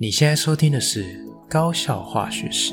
你现在收听的是高效化学史。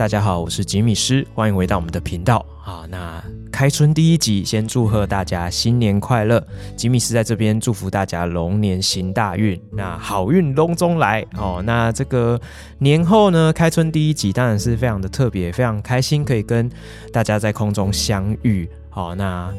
大家好，我是吉米师，欢迎回到我们的频道。好，那开春第一集，先祝贺大家新年快乐。吉米师在这边祝福大家龙年行大运，那好运隆中来。哦，那这个年后呢，开春第一集当然是非常的特别，非常开心可以跟大家在空中相遇。好，那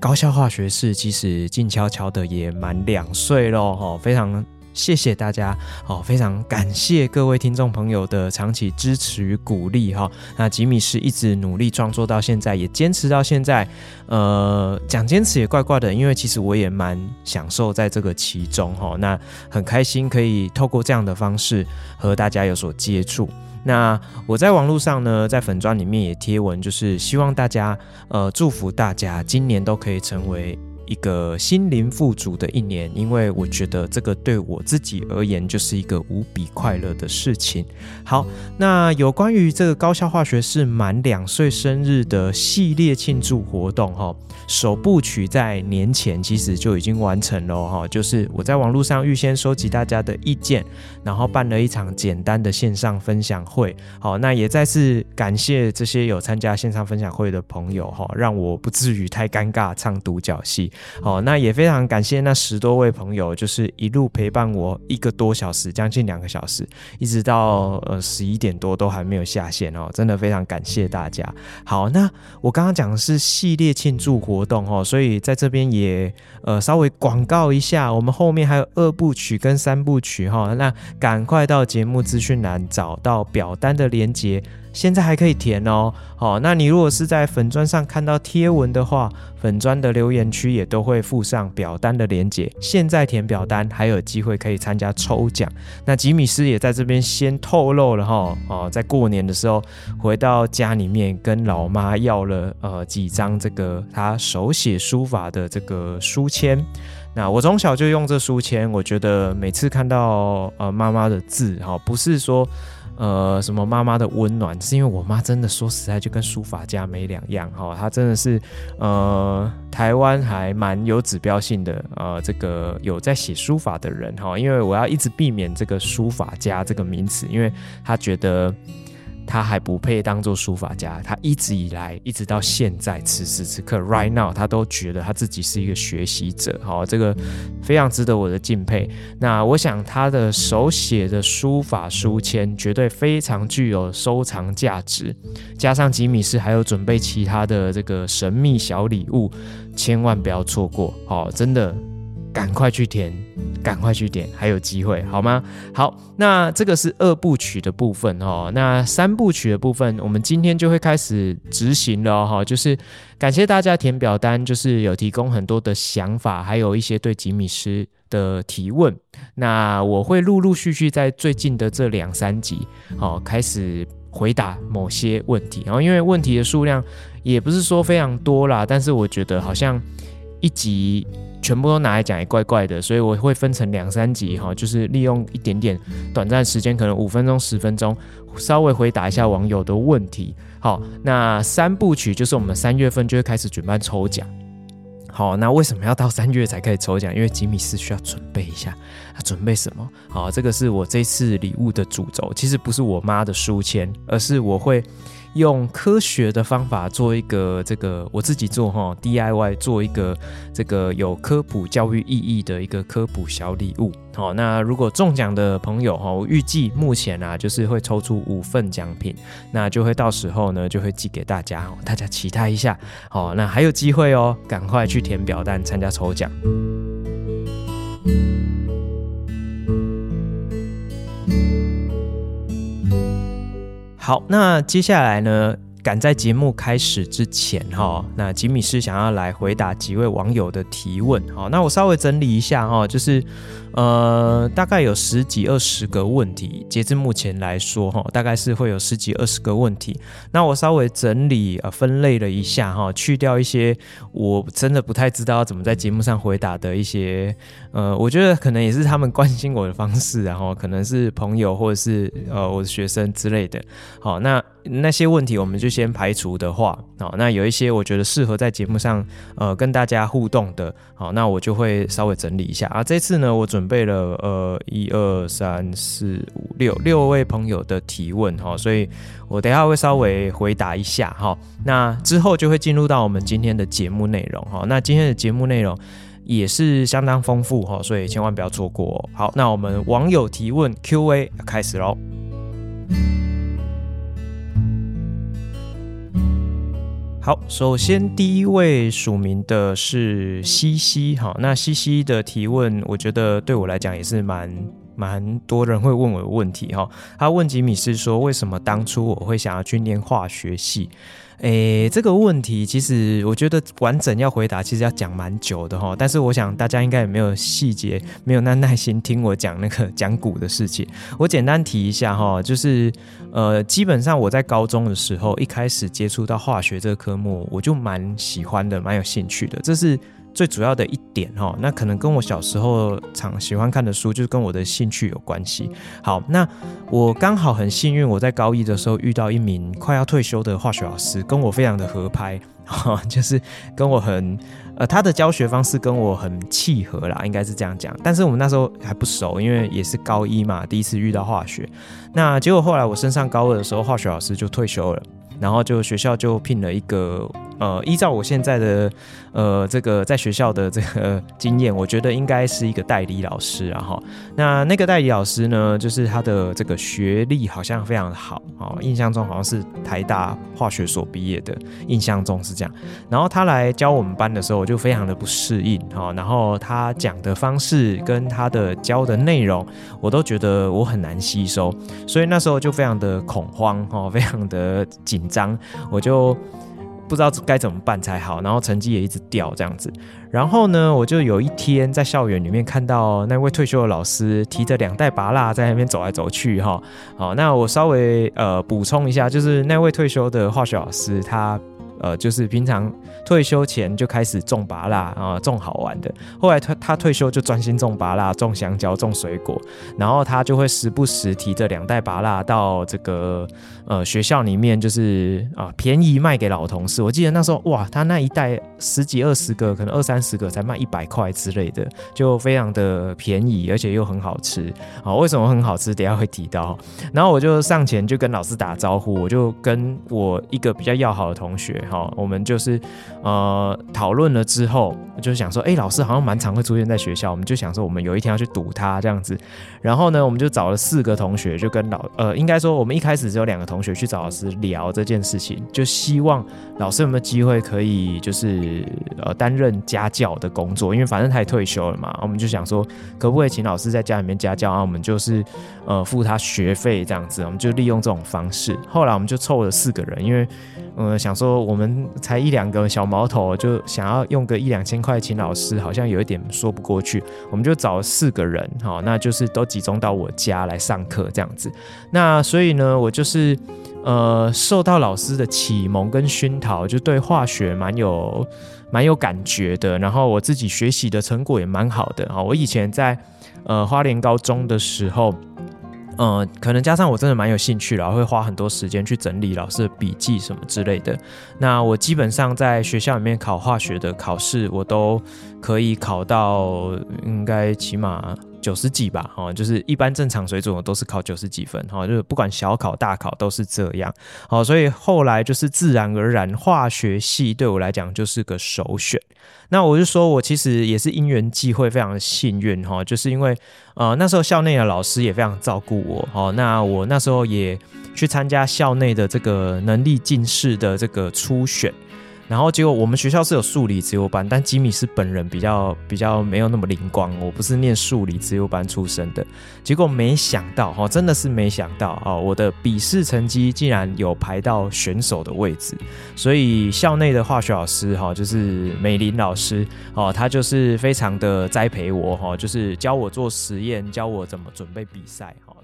高校化学式其实静悄悄的也满两岁喽，非常。谢谢大家，哦，非常感谢各位听众朋友的长期支持与鼓励，哈。那吉米是一直努力创作到现在，也坚持到现在。呃，讲坚持也怪怪的，因为其实我也蛮享受在这个其中，哈。那很开心可以透过这样的方式和大家有所接触。那我在网络上呢，在粉专里面也贴文，就是希望大家，呃，祝福大家今年都可以成为。一个心灵富足的一年，因为我觉得这个对我自己而言就是一个无比快乐的事情。好，那有关于这个高效化学式满两岁生日的系列庆祝活动，哈，首部曲在年前其实就已经完成了，哈，就是我在网络上预先收集大家的意见，然后办了一场简单的线上分享会。好，那也再次感谢这些有参加线上分享会的朋友，哈，让我不至于太尴尬唱独角戏。好，那也非常感谢那十多位朋友，就是一路陪伴我一个多小时，将近两个小时，一直到呃十一点多都还没有下线哦，真的非常感谢大家。好，那我刚刚讲的是系列庆祝活动哦，所以在这边也呃稍微广告一下，我们后面还有二部曲跟三部曲哈，那赶快到节目资讯栏找到表单的连接。现在还可以填哦，好，那你如果是在粉砖上看到贴文的话，粉砖的留言区也都会附上表单的连结。现在填表单还有机会可以参加抽奖。那吉米斯也在这边先透露了哈，哦，在过年的时候回到家里面跟老妈要了呃几张这个他手写书法的这个书签。那我从小就用这书签，我觉得每次看到呃妈妈的字哈，不是说。呃，什么妈妈的温暖，是因为我妈真的说实在就跟书法家没两样哈，她真的是呃台湾还蛮有指标性的呃这个有在写书法的人哈，因为我要一直避免这个书法家这个名词，因为她觉得。他还不配当做书法家，他一直以来，一直到现在，此时此刻，right now，他都觉得他自己是一个学习者，好，这个非常值得我的敬佩。那我想他的手写的书法书签绝对非常具有收藏价值，加上吉米斯还有准备其他的这个神秘小礼物，千万不要错过，好，真的。赶快去填，赶快去点，还有机会，好吗？好，那这个是二部曲的部分哦。那三部曲的部分，我们今天就会开始执行了哈。就是感谢大家填表单，就是有提供很多的想法，还有一些对吉米师的提问。那我会陆陆续续在最近的这两三集，好，开始回答某些问题。然后因为问题的数量也不是说非常多啦，但是我觉得好像一集。全部都拿来讲也怪怪的，所以我会分成两三集哈，就是利用一点点短暂时间，可能五分钟、十分钟，稍微回答一下网友的问题。好，那三部曲就是我们三月份就会开始举办抽奖。好，那为什么要到三月才可以抽奖？因为吉米斯需要准备一下，他准备什么？好，这个是我这次礼物的主轴，其实不是我妈的书签，而是我会。用科学的方法做一个这个我自己做哈 DIY 做一个这个有科普教育意义的一个科普小礼物。好，那如果中奖的朋友哈，我预计目前啊就是会抽出五份奖品，那就会到时候呢就会寄给大家，大家期待一下。好，那还有机会哦，赶快去填表单参加抽奖。好，那接下来呢，赶在节目开始之前哈，那吉米是想要来回答几位网友的提问。好，那我稍微整理一下哈，就是。呃，大概有十几二十个问题，截至目前来说，哈，大概是会有十几二十个问题。那我稍微整理呃分类了一下，哈，去掉一些我真的不太知道怎么在节目上回答的一些，呃，我觉得可能也是他们关心我的方式，然后可能是朋友或者是呃我的学生之类的。好，那那些问题我们就先排除的话，好，那有一些我觉得适合在节目上呃跟大家互动的，好，那我就会稍微整理一下啊。这次呢，我准。备了呃一二三四五六六位朋友的提问哈，所以我等下会稍微回答一下哈。那之后就会进入到我们今天的节目内容哈。那今天的节目内容也是相当丰富哈，所以千万不要错过哦。好，那我们网友提问 Q&A 开始喽。好，首先第一位署名的是西西，哈，那西西的提问，我觉得对我来讲也是蛮蛮多人会问我的问题，哈，他问吉米是说，为什么当初我会想要去念化学系？诶，这个问题其实我觉得完整要回答，其实要讲蛮久的哈。但是我想大家应该也没有细节，没有那耐心听我讲那个讲股的事情。我简单提一下哈，就是呃，基本上我在高中的时候一开始接触到化学这个科目，我就蛮喜欢的，蛮有兴趣的。这是。最主要的一点哈，那可能跟我小时候常喜欢看的书，就是跟我的兴趣有关系。好，那我刚好很幸运，我在高一的时候遇到一名快要退休的化学老师，跟我非常的合拍，哈，就是跟我很呃，他的教学方式跟我很契合啦，应该是这样讲。但是我们那时候还不熟，因为也是高一嘛，第一次遇到化学。那结果后来我升上高二的时候，化学老师就退休了，然后就学校就聘了一个。呃，依照我现在的呃这个在学校的这个经验，我觉得应该是一个代理老师，然后那那个代理老师呢，就是他的这个学历好像非常好，哦，印象中好像是台大化学所毕业的，印象中是这样。然后他来教我们班的时候，我就非常的不适应，哈，然后他讲的方式跟他的教的内容，我都觉得我很难吸收，所以那时候就非常的恐慌，哈，非常的紧张，我就。不知道该怎么办才好，然后成绩也一直掉这样子。然后呢，我就有一天在校园里面看到那位退休的老师提着两袋芭辣在那边走来走去哈。好，那我稍微呃补充一下，就是那位退休的化学老师他。呃，就是平常退休前就开始种芭辣啊，种好玩的。后来他他退休就专心种芭辣、种香蕉、种水果，然后他就会时不时提着两袋芭辣到这个呃学校里面，就是啊、便宜卖给老同事。我记得那时候哇，他那一袋十几二十个，可能二三十个才卖一百块之类的，就非常的便宜，而且又很好吃啊。为什么很好吃？等下会提到。然后我就上前就跟老师打招呼，我就跟我一个比较要好的同学。哈，我们就是呃讨论了之后，就是想说，哎、老师好像蛮常会出现在学校，我们就想说，我们有一天要去堵他这样子。然后呢，我们就找了四个同学，就跟老呃，应该说我们一开始只有两个同同学去找老师聊这件事情，就希望老师有没有机会可以就是呃担任家教的工作，因为反正他也退休了嘛，我们就想说，可不可以请老师在家里面家教啊？我们就是呃付他学费这样子，我们就利用这种方式。后来我们就凑了四个人，因为。嗯，想说我们才一两个小毛头，就想要用个一两千块请老师，好像有一点说不过去。我们就找了四个人，哈，那就是都集中到我家来上课这样子。那所以呢，我就是呃受到老师的启蒙跟熏陶，就对化学蛮有蛮有感觉的。然后我自己学习的成果也蛮好的啊。我以前在呃花莲高中的时候。嗯，可能加上我真的蛮有兴趣，然后会花很多时间去整理老师的笔记什么之类的。那我基本上在学校里面考化学的考试，我都可以考到应该起码九十几吧，哈，就是一般正常水准我都是考九十几分，哈，就是不管小考大考都是这样，好，所以后来就是自然而然化学系对我来讲就是个首选。那我就说我其实也是因缘际会，非常幸运，哈，就是因为呃那时候校内的老师也非常照顾我，哈，那我那时候也去参加校内的这个能力进士的这个初选。然后结果我们学校是有数理资优班，但吉米是本人比较比较没有那么灵光，我不是念数理资优班出身的。结果没想到哈，真的是没想到哦，我的笔试成绩竟然有排到选手的位置。所以校内的化学老师哈，就是美林老师哦，他就是非常的栽培我哈，就是教我做实验，教我怎么准备比赛。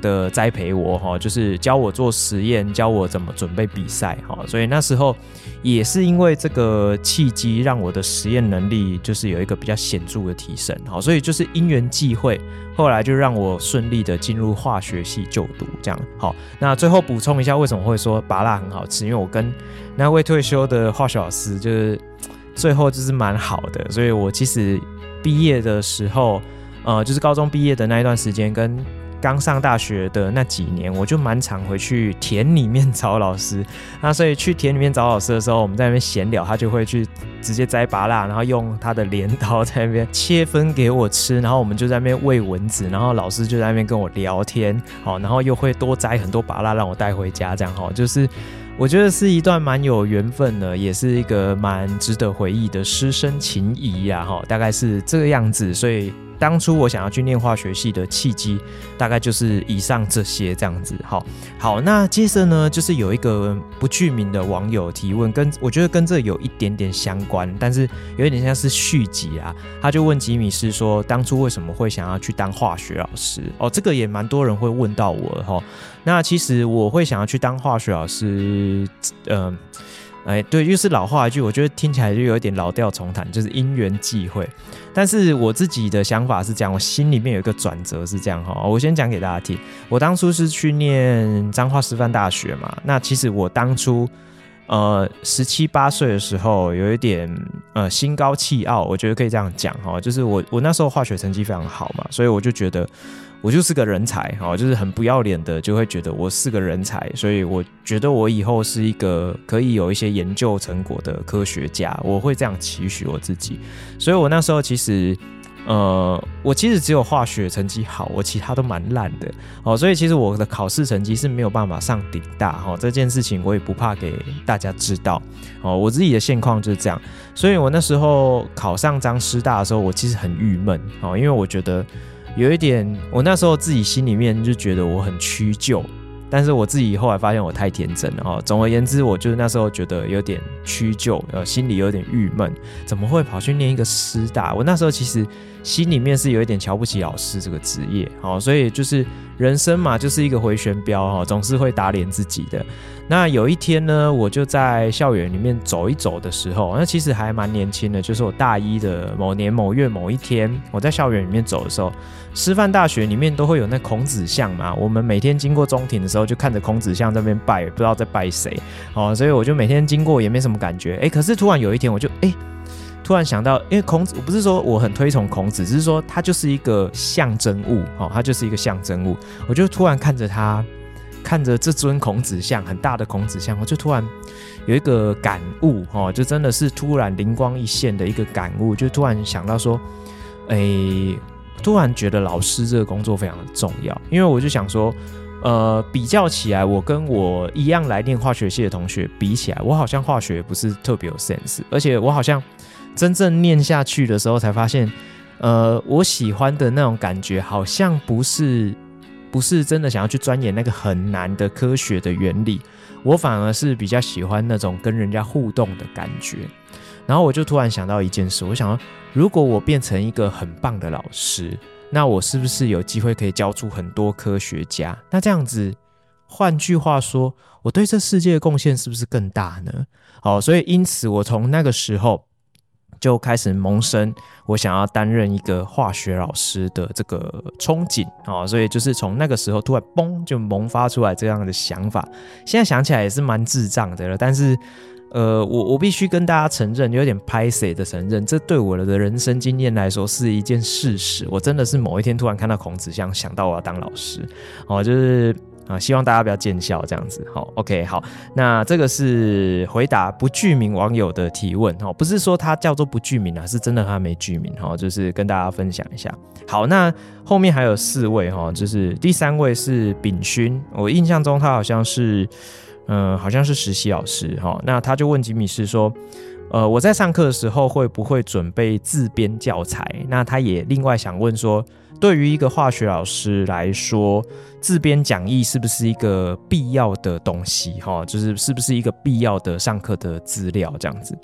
的栽培我哈，就是教我做实验，教我怎么准备比赛哈，所以那时候也是因为这个契机，让我的实验能力就是有一个比较显著的提升哈，所以就是因缘际会，后来就让我顺利的进入化学系就读这样。好，那最后补充一下，为什么会说芭乐很好吃？因为我跟那位退休的化学老师就是最后就是蛮好的，所以我其实毕业的时候，呃，就是高中毕业的那一段时间跟。刚上大学的那几年，我就蛮常回去田里面找老师。那所以去田里面找老师的时候，我们在那边闲聊，他就会去直接摘芭乐，然后用他的镰刀在那边切分给我吃。然后我们就在那边喂蚊子，然后老师就在那边跟我聊天，好，然后又会多摘很多芭乐让我带回家，这样哈，就是我觉得是一段蛮有缘分的，也是一个蛮值得回忆的师生情谊呀，哈，大概是这个样子，所以。当初我想要去念化学系的契机，大概就是以上这些这样子。好，好，那接着呢，就是有一个不具名的网友提问，跟我觉得跟这有一点点相关，但是有一点像是续集啊。他就问吉米师说，当初为什么会想要去当化学老师？哦，这个也蛮多人会问到我的齁。那其实我会想要去当化学老师，嗯、哎，对，又是老话一句，我觉得听起来就有一点老调重弹，就是因缘际会。但是我自己的想法是这样，我心里面有一个转折是这样哈。我先讲给大家听，我当初是去念彰化师范大学嘛。那其实我当初呃十七八岁的时候，有一点呃心高气傲，我觉得可以这样讲哈，就是我我那时候化学成绩非常好嘛，所以我就觉得。我就是个人才，哈，就是很不要脸的，就会觉得我是个人才，所以我觉得我以后是一个可以有一些研究成果的科学家，我会这样期许我自己。所以我那时候其实，呃，我其实只有化学成绩好，我其他都蛮烂的，哦，所以其实我的考试成绩是没有办法上顶大，哈，这件事情我也不怕给大家知道，哦，我自己的现况就是这样，所以我那时候考上彰师大的时候，我其实很郁闷，哦，因为我觉得。有一点，我那时候自己心里面就觉得我很屈就，但是我自己后来发现我太天真了哈。总而言之，我就是那时候觉得有点屈就，呃，心里有点郁闷，怎么会跑去念一个师大？我那时候其实心里面是有一点瞧不起老师这个职业，好，所以就是人生嘛，就是一个回旋镖哈，总是会打脸自己的。那有一天呢，我就在校园里面走一走的时候，那其实还蛮年轻的，就是我大一的某年某月某一天，我在校园里面走的时候，师范大学里面都会有那孔子像嘛，我们每天经过中庭的时候，就看着孔子像在那边拜，不知道在拜谁，哦，所以我就每天经过也没什么感觉，哎、可是突然有一天，我就哎、突然想到，因为孔子，我不是说我很推崇孔子，只是说他就是一个象征物，哦，他就是一个象征物，我就突然看着他。看着这尊孔子像，很大的孔子像，我就突然有一个感悟，哦，就真的是突然灵光一现的一个感悟，就突然想到说，哎、突然觉得老师这个工作非常的重要，因为我就想说，呃，比较起来，我跟我一样来念化学系的同学比起来，我好像化学不是特别有 sense，而且我好像真正念下去的时候才发现，呃，我喜欢的那种感觉好像不是。不是真的想要去钻研那个很难的科学的原理，我反而是比较喜欢那种跟人家互动的感觉。然后我就突然想到一件事，我想说，如果我变成一个很棒的老师，那我是不是有机会可以教出很多科学家？那这样子，换句话说，我对这世界的贡献是不是更大呢？好，所以因此我从那个时候就开始萌生我想要担任一个化学老师的这个憧憬啊，所以就是从那个时候突然嘣就萌发出来这样的想法。现在想起来也是蛮智障的了，但是。呃，我我必须跟大家承认，有点拍谁的承认，这对我的人生经验来说是一件事实。我真的是某一天突然看到孔子像，想到我要当老师，哦，就是啊，希望大家不要见笑这样子。好，OK，好，那这个是回答不具名网友的提问，哦，不是说他叫做不具名啊，是真的他没具名，哈，就是跟大家分享一下。好，那后面还有四位哈，就是第三位是丙勋，我印象中他好像是。嗯，好像是实习老师哈，那他就问吉米斯说，呃，我在上课的时候会不会准备自编教材？那他也另外想问说，对于一个化学老师来说，自编讲义是不是一个必要的东西？哈，就是是不是一个必要的上课的资料这样子？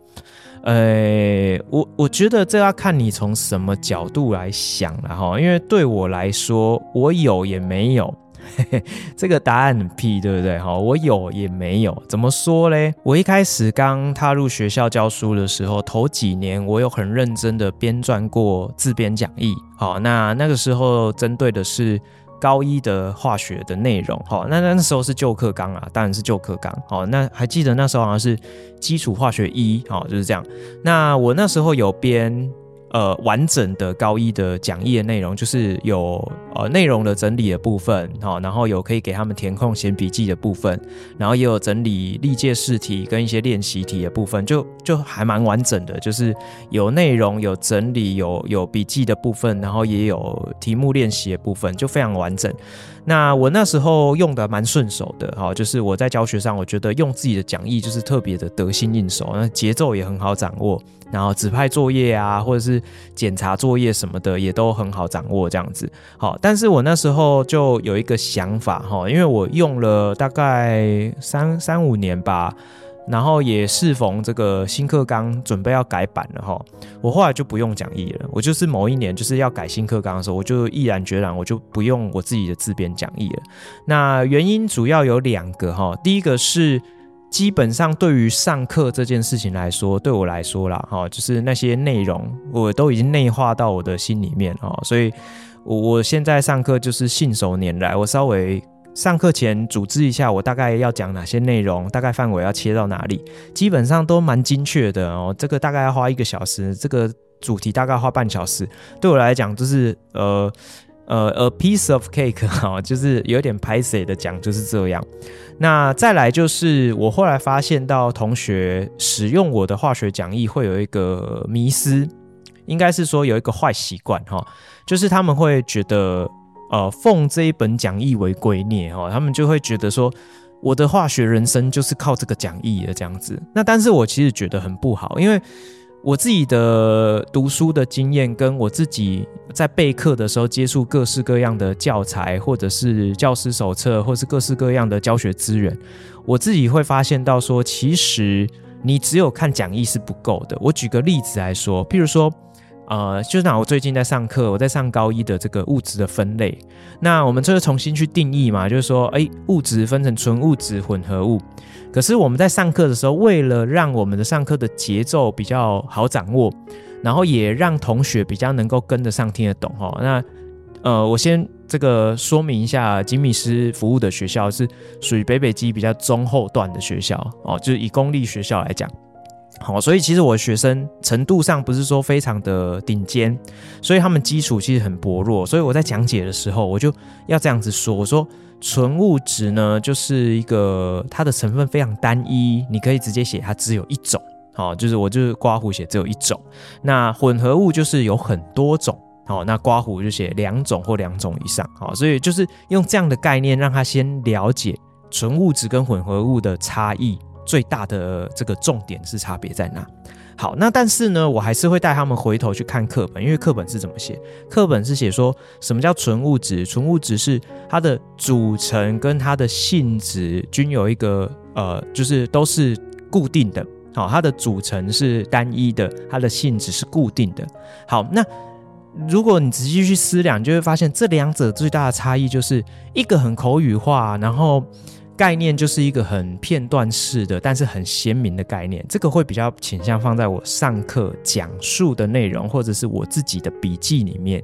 呃，我我觉得这要看你从什么角度来想了哈，因为对我来说，我有也没有。嘿嘿，这个答案很屁，对不对？哈，我有也没有，怎么说嘞？我一开始刚踏入学校教书的时候，头几年我有很认真的编撰过自编讲义。好，那那个时候针对的是高一的化学的内容。好，那那时候是旧课纲啊，当然是旧课纲。好，那还记得那时候好像是基础化学一，好，就是这样。那我那时候有编。呃，完整的高一的讲义的内容，就是有呃内容的整理的部分，好，然后有可以给他们填空写笔记的部分，然后也有整理历届试题跟一些练习题的部分，就就还蛮完整的，就是有内容、有整理、有有笔记的部分，然后也有题目练习的部分，就非常完整。那我那时候用的蛮顺手的，哈，就是我在教学上，我觉得用自己的讲义就是特别的得心应手，那节奏也很好掌握，然后指派作业啊，或者是检查作业什么的也都很好掌握，这样子。好，但是我那时候就有一个想法，哈，因为我用了大概三三五年吧。然后也适逢这个新课纲准备要改版了哈，我后来就不用讲义了。我就是某一年就是要改新课纲的时候，我就毅然决然，我就不用我自己的自编讲义了。那原因主要有两个哈，第一个是基本上对于上课这件事情来说，对我来说啦哈，就是那些内容我都已经内化到我的心里面哈，所以我我现在上课就是信手拈来，我稍微。上课前组织一下，我大概要讲哪些内容，大概范围要切到哪里，基本上都蛮精确的哦。这个大概要花一个小时，这个主题大概花半小时。对我来讲，就是呃呃 a piece of cake 哈，就是有点拍谢的讲就是这样。那再来就是我后来发现到同学使用我的化学讲义会有一个迷思，应该是说有一个坏习惯哈，就是他们会觉得。呃，奉这一本讲义为圭臬哈，他们就会觉得说，我的化学人生就是靠这个讲义的这样子。那但是我其实觉得很不好，因为我自己的读书的经验，跟我自己在备课的时候接触各式各样的教材，或者是教师手册，或是各式各样的教学资源，我自己会发现到说，其实你只有看讲义是不够的。我举个例子来说，譬如说。呃，就拿我最近在上课，我在上高一的这个物质的分类。那我们这个重新去定义嘛，就是说，哎，物质分成纯物质、混合物。可是我们在上课的时候，为了让我们的上课的节奏比较好掌握，然后也让同学比较能够跟得上、听得懂哈。那呃，我先这个说明一下，吉米斯服务的学校是属于北北基比较中后段的学校哦，就是以公立学校来讲。好，所以其实我的学生程度上不是说非常的顶尖，所以他们基础其实很薄弱。所以我在讲解的时候，我就要这样子说：我说纯物质呢，就是一个它的成分非常单一，你可以直接写它只有一种。好，就是我就是刮胡写只有一种。那混合物就是有很多种。好，那刮胡就写两种或两种以上。好，所以就是用这样的概念让他先了解纯物质跟混合物的差异。最大的这个重点是差别在哪？好，那但是呢，我还是会带他们回头去看课本，因为课本是怎么写？课本是写说什么叫纯物质？纯物质是它的组成跟它的性质均有一个呃，就是都是固定的。好，它的组成是单一的，它的性质是固定的。好，那如果你仔细去思量，就会发现这两者最大的差异就是一个很口语化，然后概念就是一个很片段式的，但是很鲜明的概念。这个会比较倾向放在我上课讲述的内容，或者是我自己的笔记里面。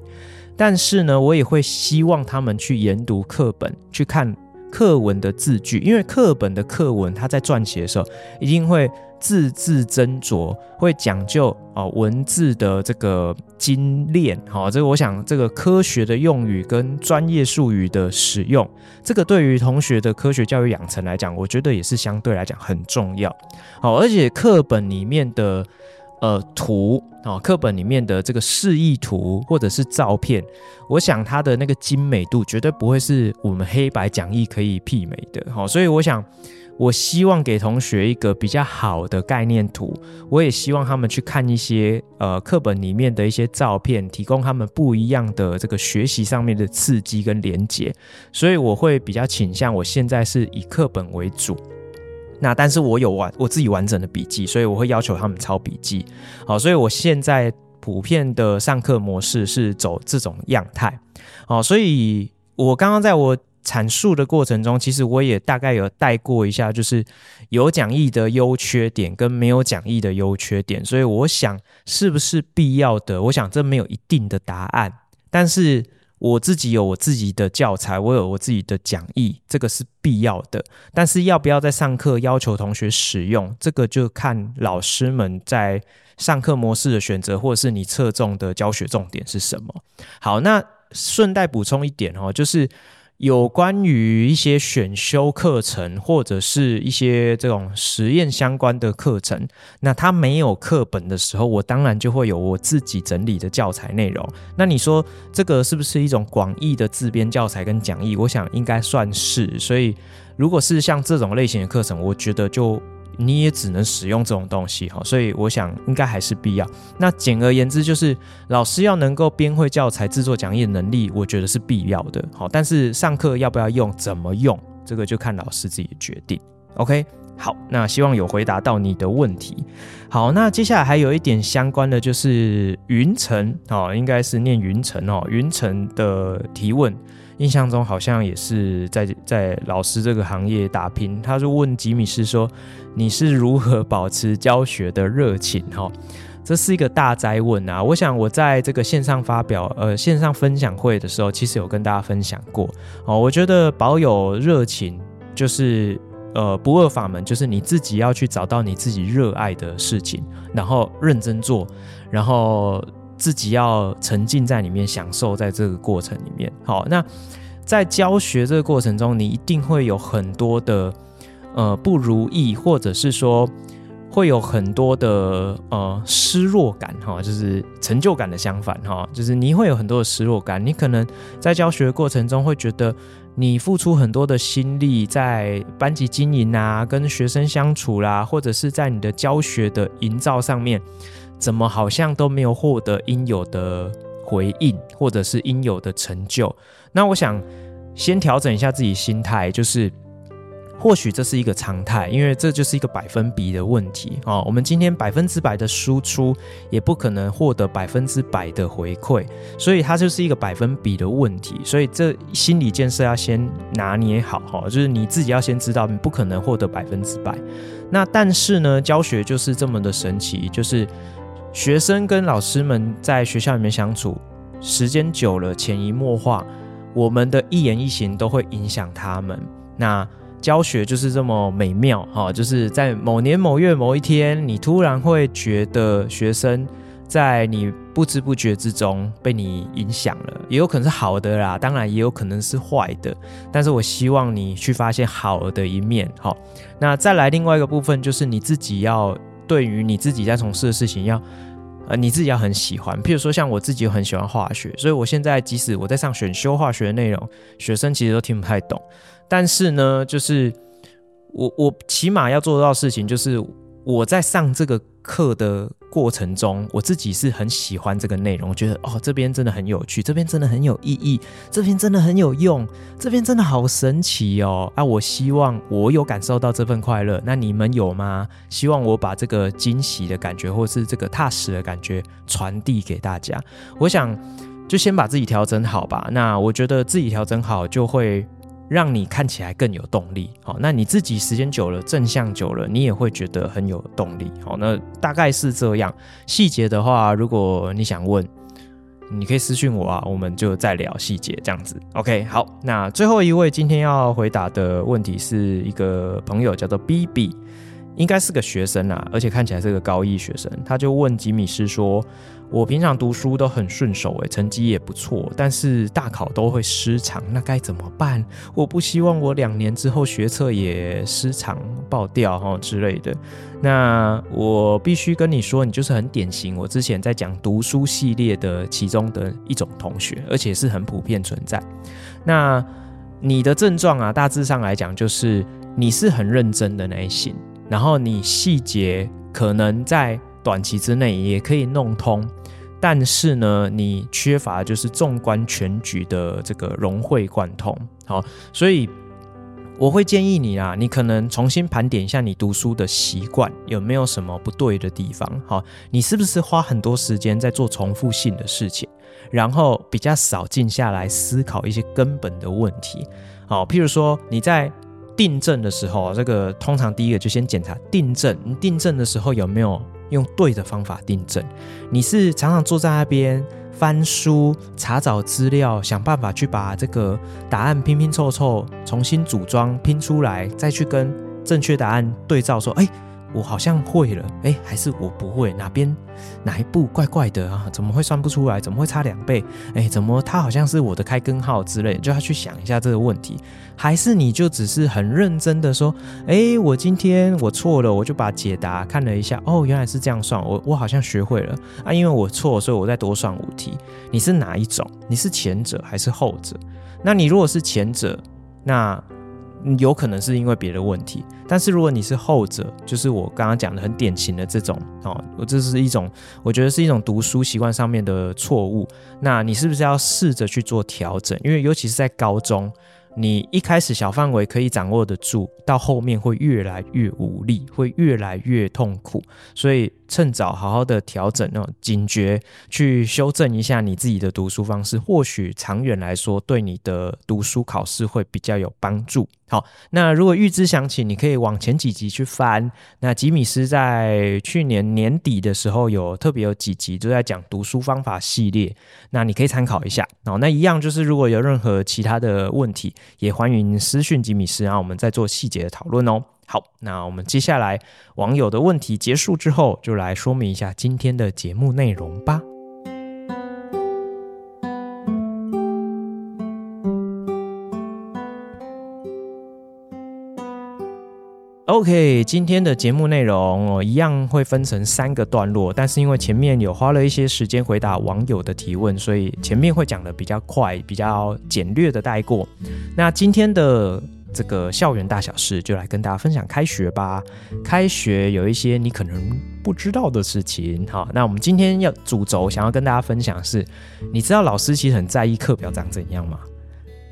但是呢，我也会希望他们去研读课本，去看课文的字句，因为课本的课文，它在撰写的时候一定会。字字斟酌，会讲究啊文字的这个精炼，好，这个我想这个科学的用语跟专业术语的使用，这个对于同学的科学教育养成来讲，我觉得也是相对来讲很重要，好，而且课本里面的呃图啊，课本里面的这个示意图或者是照片，我想它的那个精美度绝对不会是我们黑白讲义可以媲美的，好，所以我想。我希望给同学一个比较好的概念图，我也希望他们去看一些呃课本里面的一些照片，提供他们不一样的这个学习上面的刺激跟连结。所以我会比较倾向，我现在是以课本为主。那但是我有完我自己完整的笔记，所以我会要求他们抄笔记。好，所以我现在普遍的上课模式是走这种样态。好，所以我刚刚在我。阐述的过程中，其实我也大概有带过一下，就是有讲义的优缺点跟没有讲义的优缺点。所以我想，是不是必要的？我想这没有一定的答案。但是我自己有我自己的教材，我有我自己的讲义，这个是必要的。但是要不要在上课要求同学使用，这个就看老师们在上课模式的选择，或者是你侧重的教学重点是什么。好，那顺带补充一点哦，就是。有关于一些选修课程或者是一些这种实验相关的课程，那它没有课本的时候，我当然就会有我自己整理的教材内容。那你说这个是不是一种广义的自编教材跟讲义？我想应该算是。所以如果是像这种类型的课程，我觉得就。你也只能使用这种东西哈，所以我想应该还是必要。那简而言之，就是老师要能够编绘教材、制作讲义的能力，我觉得是必要的。好，但是上课要不要用、怎么用，这个就看老师自己决定。OK，好，那希望有回答到你的问题。好，那接下来还有一点相关的就是云层哦，应该是念云层哦，云层的提问。印象中好像也是在在老师这个行业打拼，他就问吉米斯说：“你是如何保持教学的热情？”哈，这是一个大哉问啊！我想我在这个线上发表呃线上分享会的时候，其实有跟大家分享过哦。我觉得保有热情就是呃不二法门，就是你自己要去找到你自己热爱的事情，然后认真做，然后。自己要沉浸在里面，享受在这个过程里面。好，那在教学这个过程中，你一定会有很多的呃不如意，或者是说会有很多的呃失落感哈，就是成就感的相反哈，就是你会有很多的失落感。你可能在教学的过程中会觉得你付出很多的心力在班级经营啊，跟学生相处啦，或者是在你的教学的营造上面。怎么好像都没有获得应有的回应，或者是应有的成就？那我想先调整一下自己心态，就是或许这是一个常态，因为这就是一个百分比的问题哦。我们今天百分之百的输出，也不可能获得百分之百的回馈，所以它就是一个百分比的问题。所以这心理建设要先拿捏好哈，就是你自己要先知道，你不可能获得百分之百。那但是呢，教学就是这么的神奇，就是。学生跟老师们在学校里面相处时间久了，潜移默化，我们的一言一行都会影响他们。那教学就是这么美妙哈，就是在某年某月某一天，你突然会觉得学生在你不知不觉之中被你影响了，也有可能是好的啦，当然也有可能是坏的。但是我希望你去发现好的一面。好，那再来另外一个部分就是你自己要。对于你自己在从事的事情要，呃你自己要很喜欢。譬如说，像我自己很喜欢化学，所以我现在即使我在上选修化学的内容，学生其实都听不太懂。但是呢，就是我我起码要做到的事情，就是我在上这个课的过程中，我自己是很喜欢这个内容，觉得哦，这边真的很有趣，这边真的很有意义，这边真的很有用，这边真的好神奇哦！啊，我希望我有感受到这份快乐，那你们有吗？希望我把这个惊喜的感觉，或是这个踏实的感觉传递给大家。我想就先把自己调整好吧。那我觉得自己调整好就会。让你看起来更有动力，好，那你自己时间久了，正向久了，你也会觉得很有动力，好，那大概是这样。细节的话，如果你想问，你可以私信我啊，我们就再聊细节这样子。OK，好，那最后一位今天要回答的问题是一个朋友叫做 BB，应该是个学生啊，而且看起来是个高一学生，他就问吉米师说。我平常读书都很顺手，诶，成绩也不错，但是大考都会失常，那该怎么办？我不希望我两年之后学测也失常爆掉哈之类的。那我必须跟你说，你就是很典型，我之前在讲读书系列的其中的一种同学，而且是很普遍存在。那你的症状啊，大致上来讲就是你是很认真的那一型，然后你细节可能在短期之内也可以弄通。但是呢，你缺乏就是纵观全局的这个融会贯通，好，所以我会建议你啊，你可能重新盘点一下你读书的习惯有没有什么不对的地方，好，你是不是花很多时间在做重复性的事情，然后比较少静下来思考一些根本的问题，好，譬如说你在订正的时候，这个通常第一个就先检查订正，你订正的时候有没有用对的方法订正？你是常常坐在那边翻书、查找资料，想办法去把这个答案拼拼凑凑、重新组装拼出来，再去跟正确答案对照，说：“哎。”我好像会了，哎，还是我不会？哪边哪一步怪怪的啊？怎么会算不出来？怎么会差两倍？哎，怎么它好像是我的开根号之类？就要去想一下这个问题。还是你就只是很认真的说，哎，我今天我错了，我就把解答看了一下，哦，原来是这样算，我我好像学会了啊，因为我错，所以我再多算五题。你是哪一种？你是前者还是后者？那你如果是前者，那。有可能是因为别的问题，但是如果你是后者，就是我刚刚讲的很典型的这种哦，这是一种我觉得是一种读书习惯上面的错误。那你是不是要试着去做调整？因为尤其是在高中。你一开始小范围可以掌握得住，到后面会越来越无力，会越来越痛苦。所以趁早好好的调整那种，警觉去修正一下你自己的读书方式，或许长远来说对你的读书考试会比较有帮助。好，那如果预知详情，你可以往前几集去翻。那吉米斯在去年年底的时候有特别有几集都在讲读书方法系列，那你可以参考一下。哦，那一样就是如果有任何其他的问题，也欢迎私讯吉米斯，然后我们再做细节的讨论哦。好，那我们接下来网友的问题结束之后，就来说明一下今天的节目内容吧。OK，今天的节目内容哦，一样会分成三个段落，但是因为前面有花了一些时间回答网友的提问，所以前面会讲得比较快，比较简略的带过。那今天的这个校园大小事，就来跟大家分享开学吧。开学有一些你可能不知道的事情，好，那我们今天要主轴想要跟大家分享的是，你知道老师其实很在意课表长怎样吗？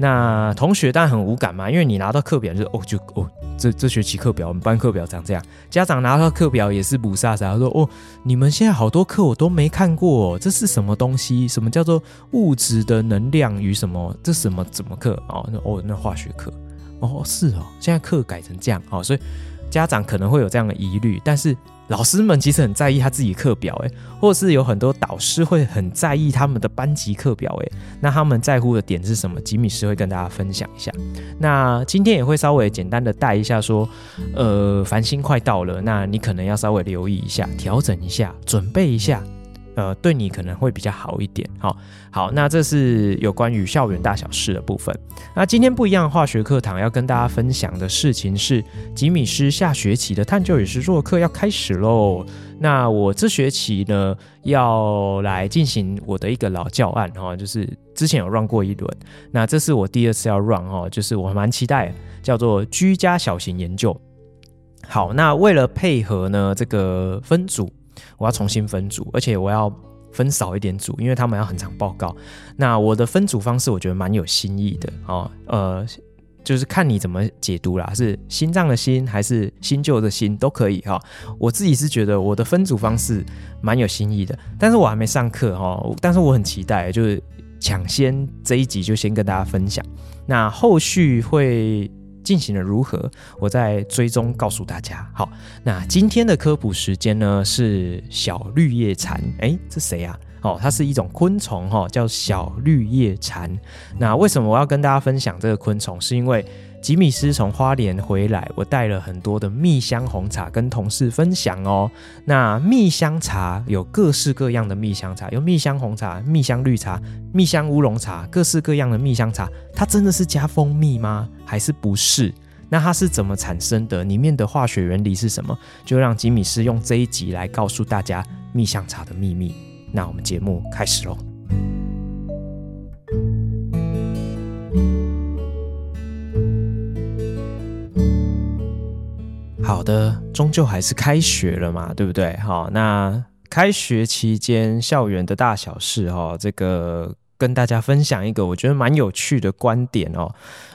那同学当然很无感嘛，因为你拿到课表就是哦，就哦，这这学期课表，我们班课表长这样。家长拿到课表也是雾煞煞，说哦，你们现在好多课我都没看过，这是什么东西？什么叫做物质的能量与什么？这什么怎么课？哦，那哦，那化学课。哦，是哦，现在课改成这样哦，所以家长可能会有这样的疑虑，但是。老师们其实很在意他自己课表，诶，或是有很多导师会很在意他们的班级课表，诶，那他们在乎的点是什么？吉米师会跟大家分享一下。那今天也会稍微简单的带一下，说，呃，繁星快到了，那你可能要稍微留意一下，调整一下，准备一下。呃，对你可能会比较好一点。好，好，那这是有关于校园大小事的部分。那今天不一样化学课堂要跟大家分享的事情是，吉米师下学期的探究与实作课要开始喽。那我这学期呢，要来进行我的一个老教案哈，就是之前有 run 过一轮，那这是我第二次要 run 哈，就是我蛮期待，叫做居家小型研究。好，那为了配合呢这个分组。我要重新分组，而且我要分少一点组，因为他们要很长报告。那我的分组方式我觉得蛮有新意的哦，呃，就是看你怎么解读啦，是心脏的心还是新旧的新都可以哈、我自己是觉得我的分组方式蛮有新意的，但是我还没上课哈、哦，但是我很期待，就是抢先这一集就先跟大家分享，那后续会。进行的如何？我在追踪告诉大家。好，那今天的科普时间呢是小绿叶蝉。哎，这谁啊？哦，它是一种昆虫哈、叫小绿叶蝉。那为什么我要跟大家分享这个昆虫？是因为。吉米斯从花莲回来，我带了很多的蜜香红茶跟同事分享哦。那蜜香茶有各式各样的蜜香茶，有蜜香红茶、蜜香绿茶、蜜香乌龙茶，各式各样的蜜香茶，它真的是加蜂蜜吗？还是不是？那它是怎么产生的？里面的化学原理是什么？就让吉米斯用这一集来告诉大家蜜香茶的秘密。那我们节目开始喽。好的，终究还是开学了嘛，对不对？好，那开学期间校园的大小事，哈，这个。跟大家分享一个我觉得蛮有趣的观点哦，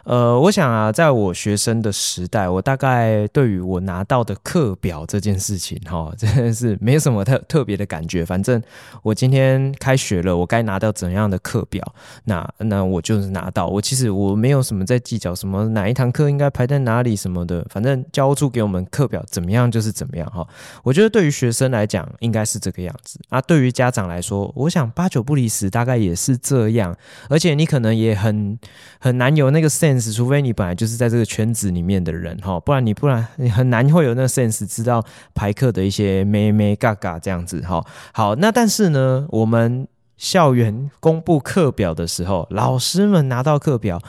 呃，我想啊，在我学生的时代，我大概对于我拿到的课表这件事情，哈，真的是没有什么特特别的感觉。反正我今天开学了，我该拿到怎样的课表，那那我就是拿到。我其实我没有什么在计较什么哪一堂课应该排在哪里什么的，反正教务处给我们课表怎么样就是怎么样哈。我觉得对于学生来讲应该是这个样子啊，对于家长来说，我想八九不离十，大概也是这。这样，而且你可能也很很难有那个 sense，除非你本来就是在这个圈子里面的人哈，不然你不然你很难会有那个 sense，知道排课的一些咩咩嘎嘎这样子哈。好，那但是呢，我们校园公布课表的时候，老师们拿到课表，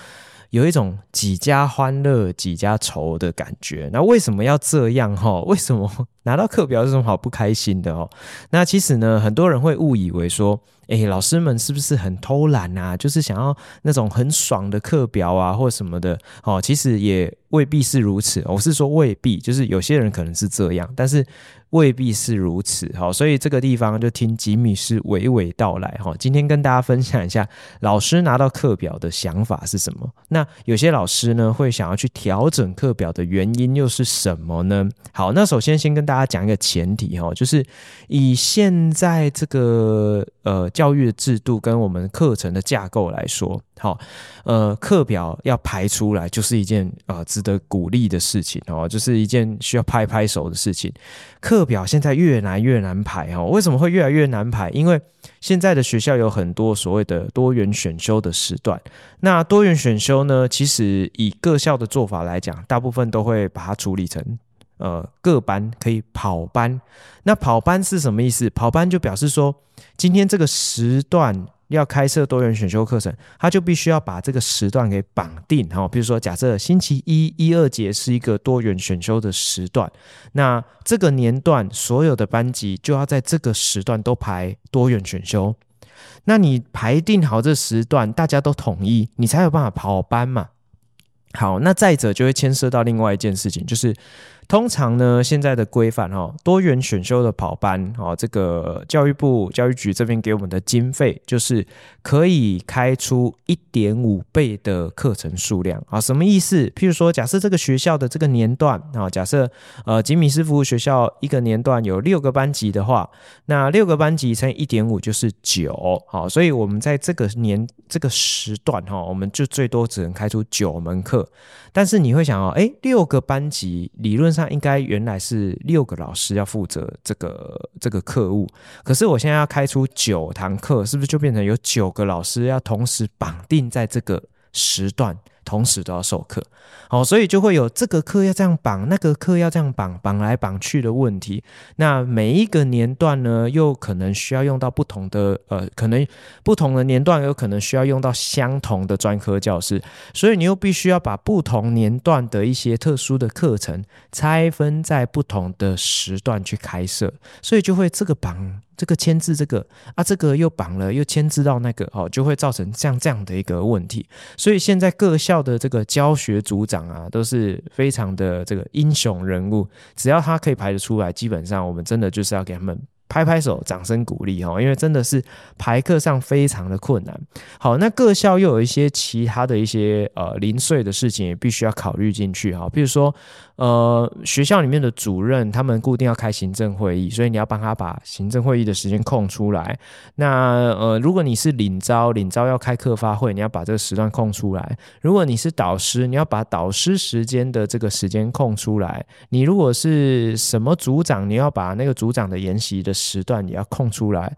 有一种几家欢乐几家愁的感觉。那为什么要这样哈？为什么拿到课表有什么好不开心的哦？那其实呢，很多人会误以为说。诶，老师们是不是很偷懒啊？就是想要那种很爽的课表啊，或什么的哦。其实也未必是如此。我是说未必，就是有些人可能是这样，但是未必是如此。好，所以这个地方就听吉米师娓娓道来哈。今天跟大家分享一下老师拿到课表的想法是什么。那有些老师呢会想要去调整课表的原因又是什么呢？好，那首先先跟大家讲一个前提哈，就是以现在这个呃。教育的制度跟我们课程的架构来说，好，呃，课表要排出来就是一件呃值得鼓励的事情哦，就是一件需要拍拍手的事情。课表现在越来越难排哦，为什么会越来越难排？因为现在的学校有很多所谓的多元选修的时段，那多元选修呢，其实以各校的做法来讲，大部分都会把它处理成呃各班可以跑班。那跑班是什么意思？跑班就表示说，今天这个时段要开设多元选修课程，他就必须要把这个时段给绑定哈。比如说，假设星期一一二节是一个多元选修的时段，那这个年段所有的班级就要在这个时段都排多元选修。那你排定好这时段，大家都统一，你才有办法跑班嘛。好，那再者就会牵涉到另外一件事情，就是。通常呢，现在的规范哈，多元选修的跑班哦，这个教育部教育局这边给我们的经费就是可以开出一点五倍的课程数量啊，什么意思？譬如说，假设这个学校的这个年段啊，假设呃吉米斯服务学校一个年段有六个班级的话，那六个班级乘以一点五就是九，好，所以我们在这个年这个时段哈，我们就最多只能开出九门课。但是你会想哦，哎，六个班级理论上应该原来是六个老师要负责这个这个课务，可是我现在要开出九堂课，是不是就变成有九个老师要同时绑定在这个时段？同时都要授课，好，所以就会有这个课要这样绑，那个课要这样绑，绑来绑去的问题。那每一个年段呢，又可能需要用到不同的，呃，可能不同的年段有可能需要用到相同的专科教师，所以你又必须要把不同年段的一些特殊的课程拆分在不同的时段去开设，所以就会这个绑。这个牵制这个啊，这个又绑了，又牵制到那个，哦，就会造成像这样的一个问题。所以现在各校的这个教学组长啊，都是非常的这个英雄人物，只要他可以排得出来，基本上我们真的就是要给他们拍拍手，掌声鼓励哈，因为真的是排课上非常的困难。好，那各校又有一些其他的一些呃零碎的事情也必须要考虑进去哈，比如说呃学校里面的主任他们固定要开行政会议，所以你要帮他把行政会议的时间空出来。那呃如果你是领招，领招要开课发会，你要把这个时段空出来。如果你是导师，你要把导师时间的这个时间空出来。你如果是什么组长，你要把那个组长的研习的时段也要空出来。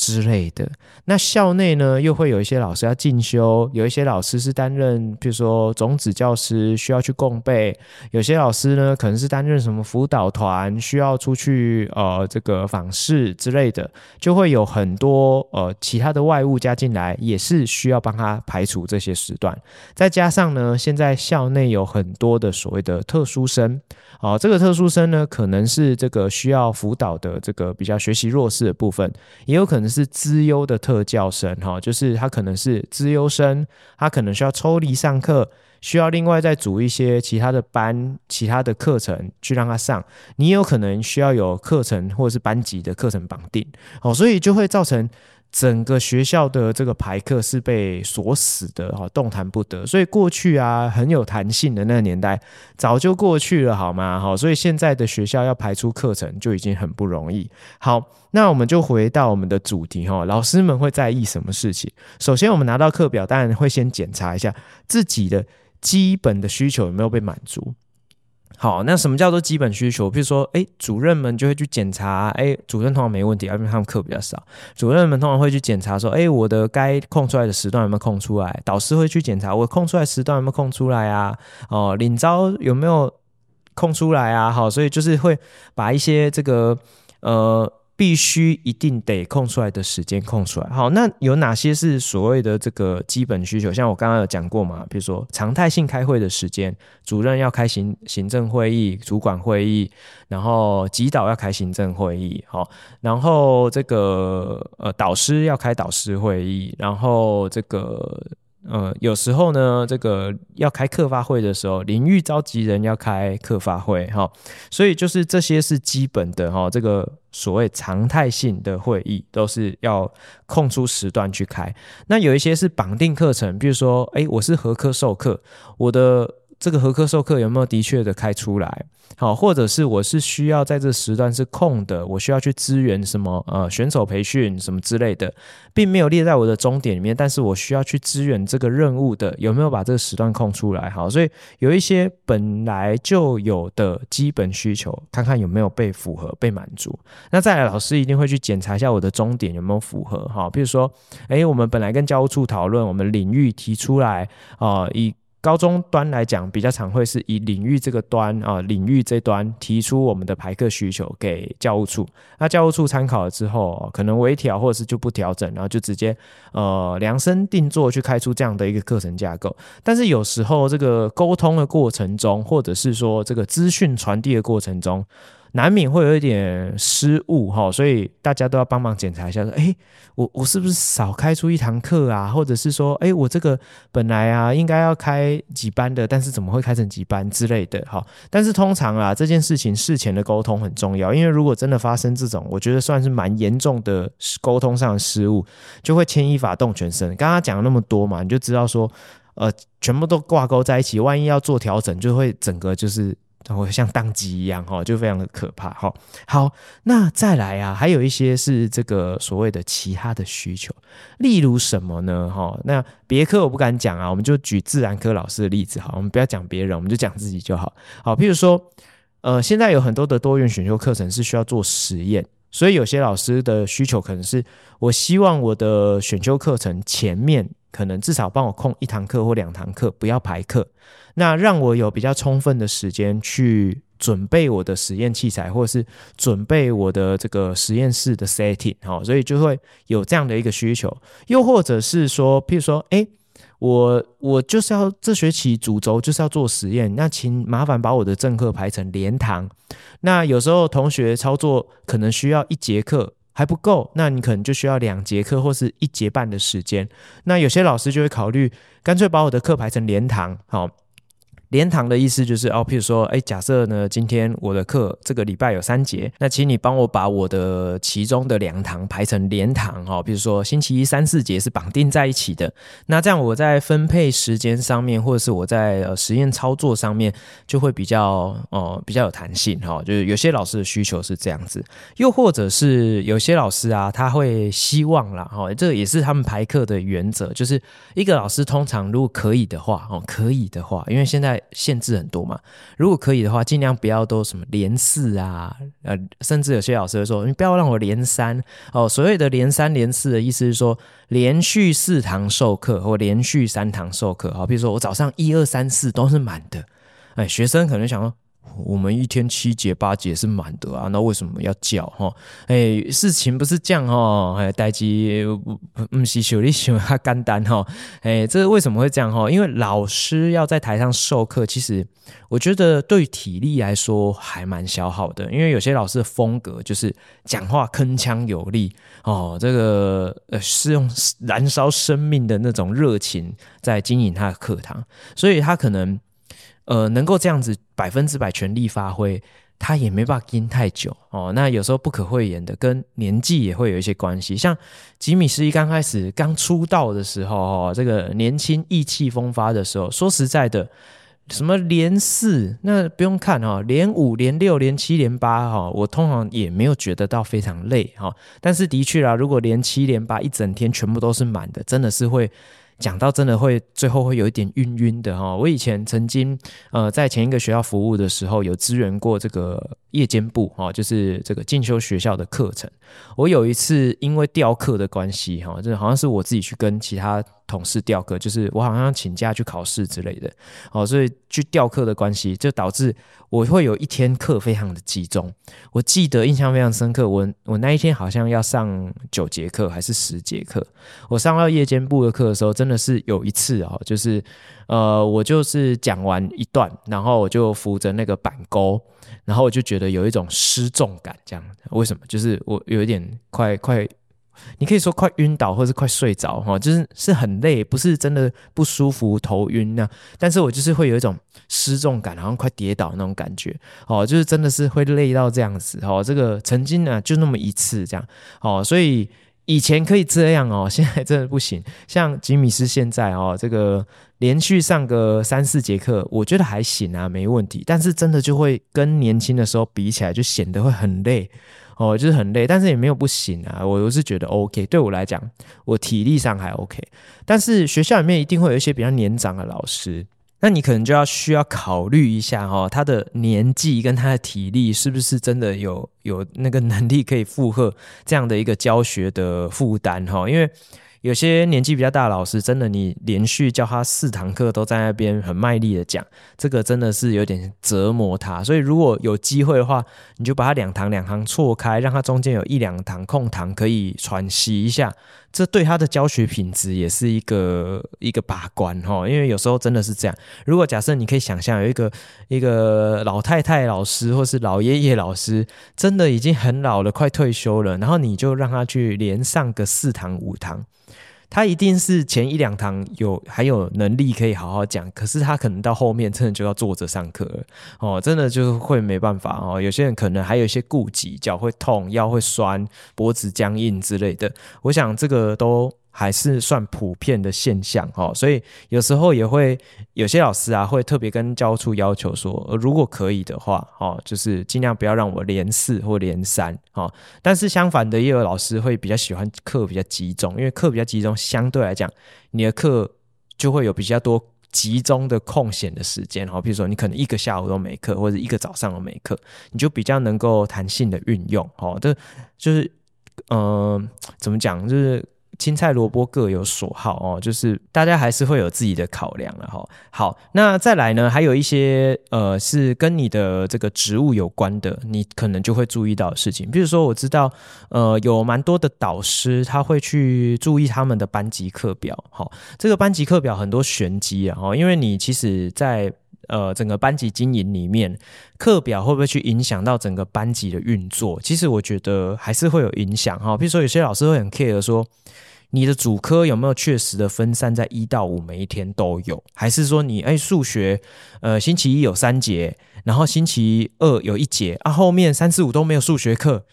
之类的，那校内呢又会有一些老师要进修，有一些老师是担任，比如说种子教师需要去共备，有些老师呢可能是担任什么辅导团需要出去呃这个访视之类的，就会有很多呃其他的外务加进来，也是需要帮他排除这些时段。再加上呢，现在校内有很多的所谓的特殊生，哦、呃，这个特殊生呢可能是这个需要辅导的这个比较学习弱势的部分，也有可能。是资优的特教生哈，就是他可能是资优生，他可能需要抽离上课，需要另外再组一些其他的班、其他的课程去让他上。你有可能需要有课程或者是班级的课程绑定，哦，所以就会造成。整个学校的这个排课是被锁死的哈，动弹不得。所以过去啊，很有弹性的那个年代早就过去了，好吗？好，所以现在的学校要排出课程就已经很不容易。好，那我们就回到我们的主题哈，老师们会在意什么事情？首先，我们拿到课表，当然会先检查一下自己的基本的需求有没有被满足。好，那什么叫做基本需求？比如说，哎，主任们就会去检查，哎，主任通常没问题，因为他们课比较少。主任们通常会去检查说，哎，我的该空出来的时段有没有空出来？导师会去检查我空出来时段有没有空出来啊？哦，领招有没有空出来啊？好，所以就是会把一些这个呃。必须一定得空出来的时间空出来。好，那有哪些是所谓的这个基本需求？像我刚刚有讲过嘛，比如说常态性开会的时间，主任要开行行政会议、主管会议，然后级导要开行政会议，好，然后这个呃导师要开导师会议，然后这个。呃，有时候呢，这个要开课发会的时候，领域召集人要开课发会哈，所以就是这些是基本的哈，这个所谓常态性的会议都是要空出时段去开。那有一些是绑定课程，比如说，哎，我是合科授课，我的。这个合课授课有没有的确的开出来？好，或者是我是需要在这时段是空的，我需要去支援什么呃选手培训什么之类的，并没有列在我的终点里面，但是我需要去支援这个任务的，有没有把这个时段空出来？好，所以有一些本来就有的基本需求，看看有没有被符合、被满足。那再来，老师一定会去检查一下我的终点有没有符合。哈，比如说，诶，我们本来跟教务处讨论，我们领域提出来啊，以高中端来讲，比较常会是以领域这个端啊，领域这端提出我们的排课需求给教务处，那教务处参考了之后，可能微调或者是就不调整，然后就直接呃量身定做去开出这样的一个课程架构。但是有时候这个沟通的过程中，或者是说这个资讯传递的过程中，难免会有一点失误哈，所以大家都要帮忙检查一下，说，哎，我我是不是少开出一堂课啊？或者是说，哎，我这个本来啊应该要开几班的，但是怎么会开成几班之类的哈？但是通常啊，这件事情事前的沟通很重要，因为如果真的发生这种，我觉得算是蛮严重的沟通上的失误，就会牵一发动全身。刚刚讲了那么多嘛，你就知道说，呃，全部都挂钩在一起，万一要做调整，就会整个就是。然后像当机一样哈，就非常的可怕哈。好，那再来啊，还有一些是这个所谓的其他的需求，例如什么呢？哈，那别科我不敢讲啊，我们就举自然科老师的例子哈，我们不要讲别人，我们就讲自己就好。好，譬如说，呃，现在有很多的多元选修课程是需要做实验，所以有些老师的需求可能是，我希望我的选修课程前面可能至少帮我空一堂课或两堂课，不要排课。那让我有比较充分的时间去准备我的实验器材，或者是准备我的这个实验室的 setting，好，所以就会有这样的一个需求。又或者是说，譬如说，诶，我我就是要这学期主轴就是要做实验，那请麻烦把我的正课排成连堂。那有时候同学操作可能需要一节课还不够，那你可能就需要两节课或是一节半的时间。那有些老师就会考虑，干脆把我的课排成连堂，好。连堂的意思就是哦，譬如说，哎，假设呢，今天我的课这个礼拜有三节，那请你帮我把我的其中的两堂排成连堂哈。比如说星期一三四节是绑定在一起的，那这样我在分配时间上面，或者是我在呃实验操作上面，就会比较哦、呃、比较有弹性哈。就是有些老师的需求是这样子，又或者是有些老师啊，他会希望啦哈，这也是他们排课的原则，就是一个老师通常如果可以的话哦，可以的话，因为现在。限制很多嘛，如果可以的话，尽量不要都什么连四啊，呃，甚至有些老师会说，你不要让我连三哦。所谓的连三连四的意思是说，连续四堂授课或连续三堂授课，好，比如说我早上一二三四都是满的，哎，学生可能想说。我们一天七节八节是满的啊，那为什么要叫哈？哎，事情不是这样哈，哎，代志不不是小你想较简单哈，哎，这为什么会这样哈？因为老师要在台上授课，其实我觉得对体力来说还蛮消耗的，因为有些老师的风格就是讲话铿锵有力哦，这个呃是用燃烧生命的那种热情在经营他的课堂，所以他可能。呃，能够这样子百分之百全力发挥，他也没办法盯太久哦。那有时候不可讳言的，跟年纪也会有一些关系。像吉米斯一刚开始刚出道的时候，哦，这个年轻意气风发的时候，说实在的，什么连四，那不用看哈，连五、连六、连七、连八哈，我通常也没有觉得到非常累哈。但是的确啦，如果连七连八一整天全部都是满的，真的是会。讲到真的会最后会有一点晕晕的哈，我以前曾经呃在前一个学校服务的时候有支援过这个夜间部哈，就是这个进修学校的课程。我有一次因为调课的关系哈，这好像是我自己去跟其他同事调课，就是我好像请假去考试之类的哦，所以去调课的关系就导致我会有一天课非常的集中。我记得印象非常深刻，我我那一天好像要上九节课还是十节课，我上到夜间部的课的时候，真的是有一次哦，就是呃，我就是讲完一段，然后我就扶着那个板钩，然后我就觉得有一种失重感，这样为什么？就是我有一点快快。你可以说快晕倒，或是快睡着，哈，就是是很累，不是真的不舒服、头晕那。但是我就是会有一种失重感，然后快跌倒那种感觉，哦，就是真的是会累到这样子，哦，这个曾经呢就那么一次这样，哦，所以以前可以这样哦，现在真的不行。像吉米斯现在哦，这个连续上个三四节课，我觉得还行啊，没问题。但是真的就会跟年轻的时候比起来，就显得会很累。哦，就是很累，但是也没有不行啊。我我是觉得 OK，对我来讲，我体力上还 OK。但是学校里面一定会有一些比较年长的老师，那你可能就要需要考虑一下哈，他的年纪跟他的体力是不是真的有有那个能力可以负荷这样的一个教学的负担哈，因为。有些年纪比较大的老师，真的你连续教他四堂课都在那边很卖力的讲，这个真的是有点折磨他。所以如果有机会的话，你就把他两堂两堂错开，让他中间有一两堂空堂可以喘息一下，这对他的教学品质也是一个一个把关哈。因为有时候真的是这样，如果假设你可以想象有一个一个老太太老师或是老爷爷老师，真的已经很老了，快退休了，然后你就让他去连上个四堂五堂。他一定是前一两堂有还有能力可以好好讲，可是他可能到后面真的就要坐着上课了哦，真的就会没办法哦。有些人可能还有一些顾忌，脚会痛、腰会酸、脖子僵硬之类的，我想这个都。还是算普遍的现象哦，所以有时候也会有些老师啊，会特别跟教务处要求说，如果可以的话，哦，就是尽量不要让我连四或连三哦。但是相反的，也有老师会比较喜欢课比较集中，因为课比较集中，相对来讲，你的课就会有比较多集中的空闲的时间哦。比如说，你可能一个下午都没课，或者一个早上都没课，你就比较能够弹性的运用哦。这就是嗯、怎么讲，就是。青菜萝卜各有所好哦，就是大家还是会有自己的考量了哈。好，那再来呢，还有一些呃是跟你的这个职务有关的，你可能就会注意到的事情。比如说，我知道呃有蛮多的导师他会去注意他们的班级课表，哈，这个班级课表很多玄机啊，哈，因为你其实在呃整个班级经营里面，课表会不会去影响到整个班级的运作？其实我觉得还是会有影响哈。比如说，有些老师会很 care 说。你的主科有没有确实的分散在一到五每一天都有，还是说你哎数学呃星期一有三节，然后星期二有一节啊，后面三四五都没有数学课？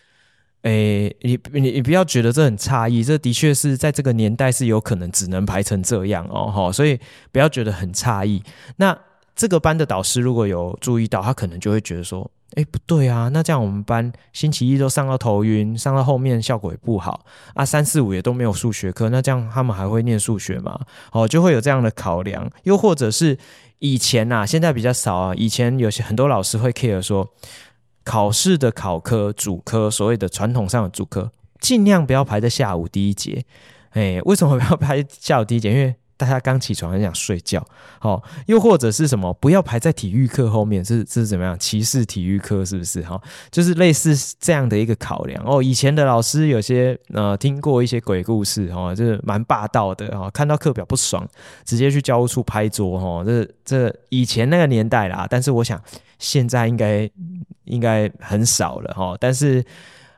哎，你你你不要觉得这很诧异，这的确是在这个年代是有可能只能排成这样哦，哈，所以不要觉得很诧异。那这个班的导师如果有注意到，他可能就会觉得说。哎，不对啊，那这样我们班星期一都上到头晕，上到后面效果也不好啊。三四五也都没有数学课，那这样他们还会念数学吗？哦，就会有这样的考量。又或者是以前啊，现在比较少啊。以前有些很多老师会 care 说，考试的考科主科，所谓的传统上的主科，尽量不要排在下午第一节。哎，为什么不要排下午第一节？因为大家刚起床很想睡觉，好，又或者是什么，不要排在体育课后面，是是怎么样歧视体育课是不是？哈，就是类似这样的一个考量哦。以前的老师有些呃听过一些鬼故事哈，就是蛮霸道的哈，看到课表不爽，直接去教务处拍桌哈。这这以前那个年代啦，但是我想现在应该应该很少了哈，但是。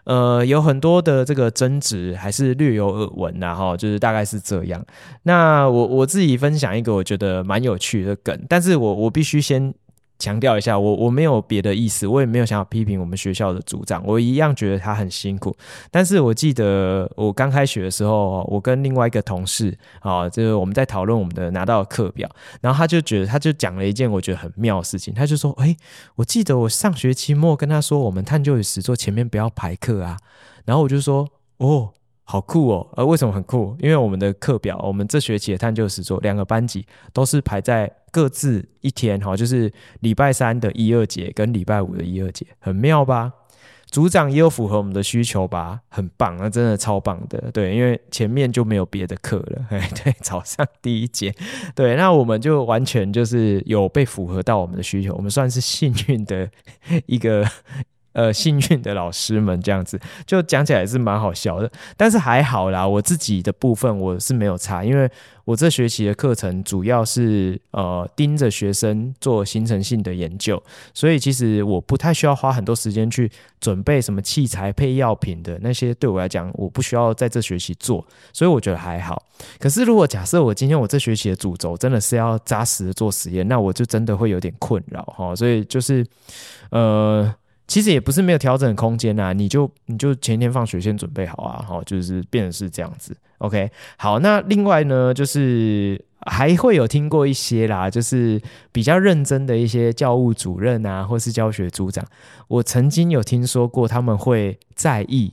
呃，有很多的这个争执，还是略有耳闻呐，哈，就是大概是这样。那我我自己分享一个我觉得蛮有趣的梗，但是我我必须先。强调一下，我我没有别的意思，我也没有想要批评我们学校的组长，我一样觉得他很辛苦。但是我记得我刚开学的时候，我跟另外一个同事啊，就是我们在讨论我们的拿到的课表，然后他就觉得，他就讲了一件我觉得很妙的事情，他就说：“诶，我记得我上学期末跟他说，我们探究与实作前面不要排课啊。”然后我就说：“哦。”好酷哦！呃，为什么很酷？因为我们的课表，我们这学期的探究实作两个班级都是排在各自一天，哈，就是礼拜三的一二节跟礼拜五的一二节，很妙吧？组长也有符合我们的需求吧？很棒，那真的超棒的。对，因为前面就没有别的课了，哎，对，早上第一节，对，那我们就完全就是有被符合到我们的需求，我们算是幸运的一个。呃，幸运的老师们这样子，就讲起来是蛮好笑的，但是还好啦。我自己的部分我是没有差，因为我这学期的课程主要是呃盯着学生做形成性的研究，所以其实我不太需要花很多时间去准备什么器材配药品的那些，对我来讲我不需要在这学期做，所以我觉得还好。可是如果假设我今天我这学期的主轴真的是要扎实的做实验，那我就真的会有点困扰哈。所以就是呃。其实也不是没有调整空间呐，你就你就前天放学先准备好啊，好，就是变成是这样子，OK，好，那另外呢，就是还会有听过一些啦，就是比较认真的一些教务主任啊，或是教学组长，我曾经有听说过他们会在意。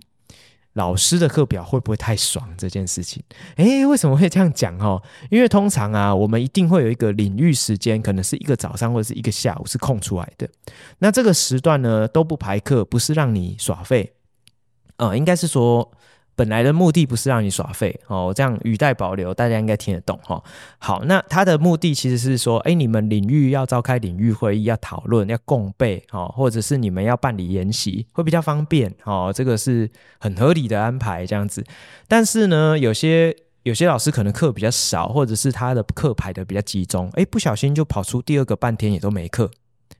老师的课表会不会太爽这件事情？诶，为什么会这样讲哦？因为通常啊，我们一定会有一个领域时间，可能是一个早上或者是一个下午是空出来的。那这个时段呢，都不排课，不是让你耍废，呃，应该是说。本来的目的不是让你耍废哦，这样语带保留，大家应该听得懂哈。好，那他的目的其实是说，哎，你们领域要召开领域会议，要讨论，要共备哦，或者是你们要办理研习，会比较方便哦。这个是很合理的安排，这样子。但是呢，有些有些老师可能课比较少，或者是他的课排的比较集中，哎，不小心就跑出第二个半天也都没课。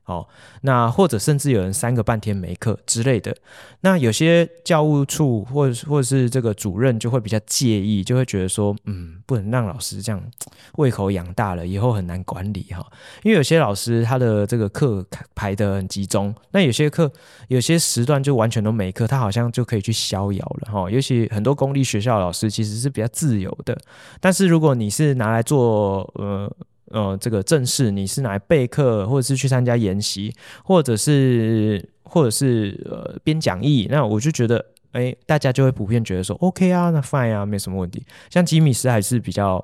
好，那或者甚至有人三个半天没课之类的，那有些教务处或者或者是这个主任就会比较介意，就会觉得说，嗯，不能让老师这样胃口养大了，以后很难管理哈。因为有些老师他的这个课排得很集中，那有些课有些时段就完全都没课，他好像就可以去逍遥了哈。尤其很多公立学校老师其实是比较自由的，但是如果你是拿来做呃。呃，这个正式你是来备课，或者是去参加研习，或者是或者是呃编讲义，那我就觉得，哎，大家就会普遍觉得说，OK 啊，那 fine 啊，没什么问题。像吉米斯还是比较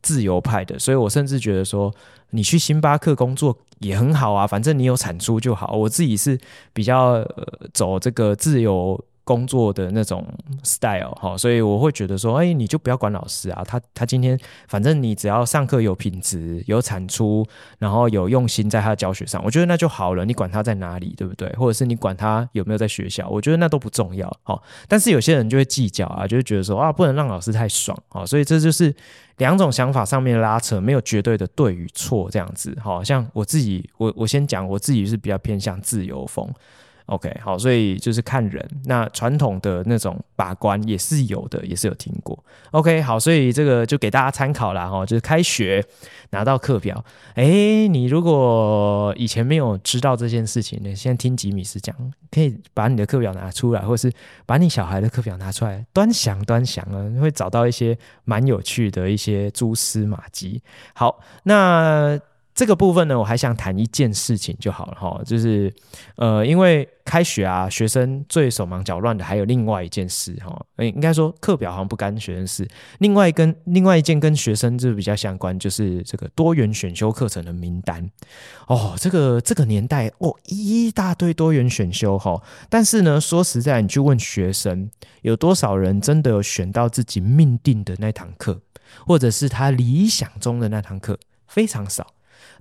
自由派的，所以我甚至觉得说，你去星巴克工作也很好啊，反正你有产出就好。我自己是比较呃走这个自由。工作的那种 style 哈，所以我会觉得说，哎，你就不要管老师啊，他他今天反正你只要上课有品质、有产出，然后有用心在他的教学上，我觉得那就好了。你管他在哪里，对不对？或者是你管他有没有在学校，我觉得那都不重要。好，但是有些人就会计较啊，就会觉得说啊，不能让老师太爽啊，所以这就是两种想法上面拉扯，没有绝对的对与错这样子。好像我自己，我我先讲我自己是比较偏向自由风。OK，好，所以就是看人。那传统的那种把关也是有的，也是有听过。OK，好，所以这个就给大家参考啦。哈。就是开学拿到课表，哎，你如果以前没有知道这件事情呢，现在听吉米师讲，可以把你的课表拿出来，或是把你小孩的课表拿出来，端详端详啊，会找到一些蛮有趣的一些蛛丝马迹。好，那。这个部分呢，我还想谈一件事情就好了哈，就是呃，因为开学啊，学生最手忙脚乱的还有另外一件事哈，应该说课表好像不干学生事，另外跟另外一件跟学生就比较相关，就是这个多元选修课程的名单哦，这个这个年代哦，一大堆多元选修哈，但是呢，说实在，你去问学生，有多少人真的有选到自己命定的那堂课，或者是他理想中的那堂课，非常少。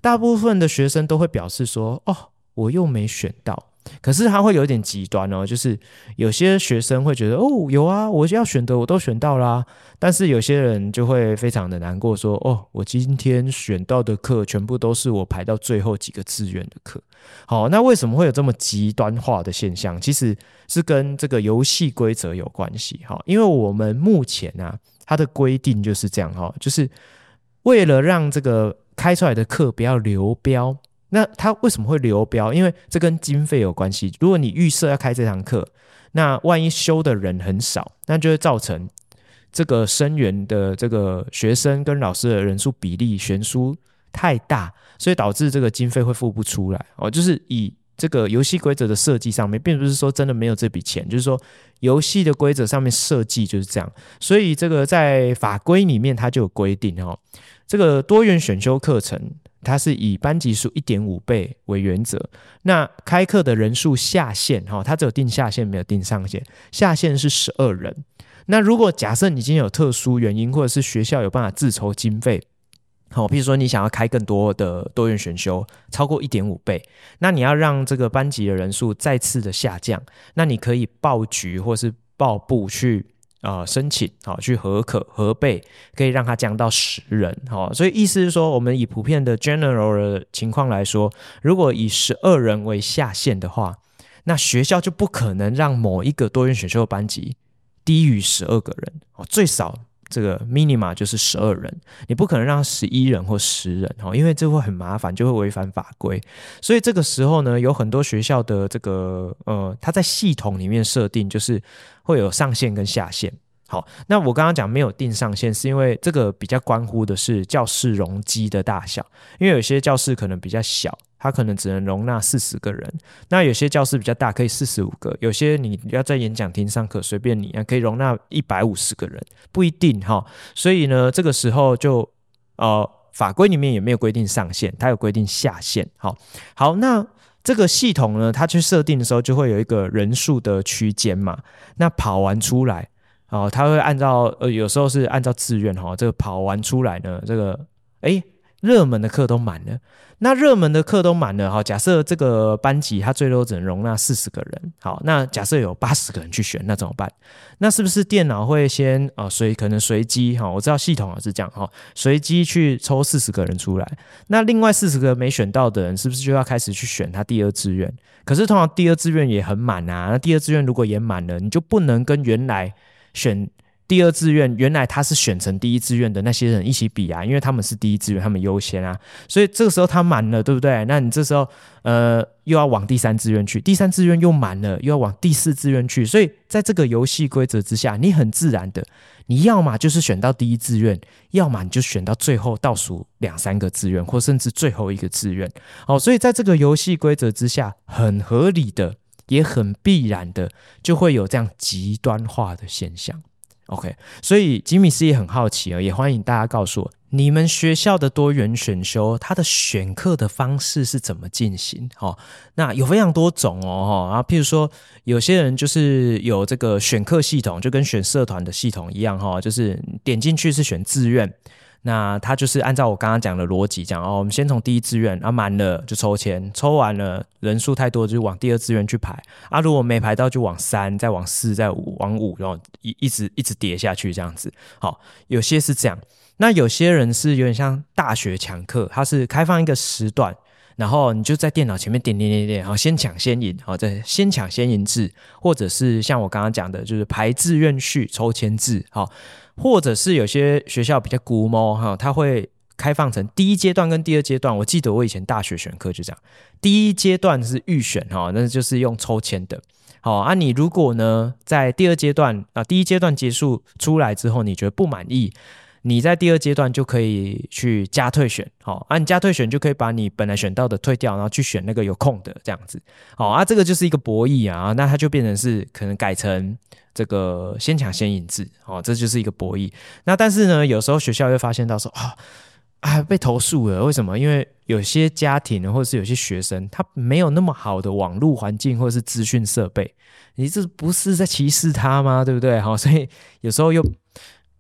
大部分的学生都会表示说：“哦，我又没选到。”可是他会有点极端哦，就是有些学生会觉得：“哦，有啊，我要选的我都选到啦。”但是有些人就会非常的难过，说：“哦，我今天选到的课全部都是我排到最后几个志愿的课。”好，那为什么会有这么极端化的现象？其实是跟这个游戏规则有关系。哈，因为我们目前啊，它的规定就是这样哈，就是为了让这个。开出来的课不要流标，那他为什么会流标？因为这跟经费有关系。如果你预设要开这堂课，那万一修的人很少，那就会造成这个生源的这个学生跟老师的人数比例悬殊太大，所以导致这个经费会付不出来哦。就是以这个游戏规则的设计上面，并不是说真的没有这笔钱，就是说游戏的规则上面设计就是这样。所以这个在法规里面它就有规定哦。这个多元选修课程，它是以班级数一点五倍为原则。那开课的人数下限，哈，它只有定下限，没有定上限。下限是十二人。那如果假设你今天有特殊原因，或者是学校有办法自筹经费，好，譬如说你想要开更多的多元选修，超过一点五倍，那你要让这个班级的人数再次的下降，那你可以报局或是报部去。啊、申请好、去核可核备，可以让它降到十人，好、所以意思是说，我们以普遍的 general 的情况来说，如果以十二人为下限的话，那学校就不可能让某一个多元选修班级低于十二个人，哦，最少。这个 minima 就是十二人，你不可能让十一人或十人哈，因为这会很麻烦，就会违反法规。所以这个时候呢，有很多学校的这个呃，它在系统里面设定就是会有上限跟下限。好，那我刚刚讲没有定上限，是因为这个比较关乎的是教室容积的大小，因为有些教室可能比较小。它可能只能容纳四十个人，那有些教室比较大，可以四十五个；有些你要在演讲厅上课，随便你啊，可以容纳一百五十个人，不一定哈。所以呢，这个时候就呃，法规里面也没有规定上限，它有规定下限。好，好，那这个系统呢，它去设定的时候就会有一个人数的区间嘛。那跑完出来，哦，它会按照呃，有时候是按照志愿哈，这个跑完出来呢，这个诶，热门的课都满了。那热门的课都满了哈，假设这个班级它最多只能容纳四十个人，好，那假设有八十个人去选，那怎么办？那是不是电脑会先啊随可能随机哈？我知道系统是这样哈，随机去抽四十个人出来，那另外四十个没选到的人是不是就要开始去选他第二志愿？可是通常第二志愿也很满啊，那第二志愿如果也满了，你就不能跟原来选。第二志愿原来他是选成第一志愿的那些人一起比啊，因为他们是第一志愿，他们优先啊，所以这个时候他满了，对不对？那你这时候呃又要往第三志愿去，第三志愿又满了，又要往第四志愿去，所以在这个游戏规则之下，你很自然的，你要么就是选到第一志愿，要么你就选到最后倒数两三个志愿，或甚至最后一个志愿。好，所以在这个游戏规则之下，很合理的，也很必然的，就会有这样极端化的现象。OK，所以吉米斯也很好奇啊，也欢迎大家告诉我，你们学校的多元选修，它的选课的方式是怎么进行？哦，那有非常多种哦，哈，啊，譬如说，有些人就是有这个选课系统，就跟选社团的系统一样，哈，就是点进去是选志愿。那他就是按照我刚刚讲的逻辑讲哦，我们先从第一志愿啊满了就抽签，抽完了人数太多就往第二志愿去排啊，如果没排到就往三，再往四，再，往五，然后一一直一直叠下去这样子。好，有些是这样，那有些人是有点像大学抢课，他是开放一个时段，然后你就在电脑前面点点点点，好，先抢先赢，好，再先抢先赢制，或者是像我刚刚讲的，就是排志愿序抽签制，好，或者是有些学校比较龟毛哈，它会开放成第一阶段跟第二阶段。我记得我以前大学选课就这样，第一阶段是预选哈，那就是用抽签的，好啊，你如果呢在第二阶段啊，第一阶段结束出来之后，你觉得不满意。你在第二阶段就可以去加退选，好，啊，你加退选就可以把你本来选到的退掉，然后去选那个有空的这样子，好啊，这个就是一个博弈啊，那它就变成是可能改成这个先抢先引制，哦，这就是一个博弈。那但是呢，有时候学校会发现到说啊啊被投诉了，为什么？因为有些家庭或者是有些学生他没有那么好的网络环境或者是资讯设备，你这不是在歧视他吗？对不对？好，所以有时候又。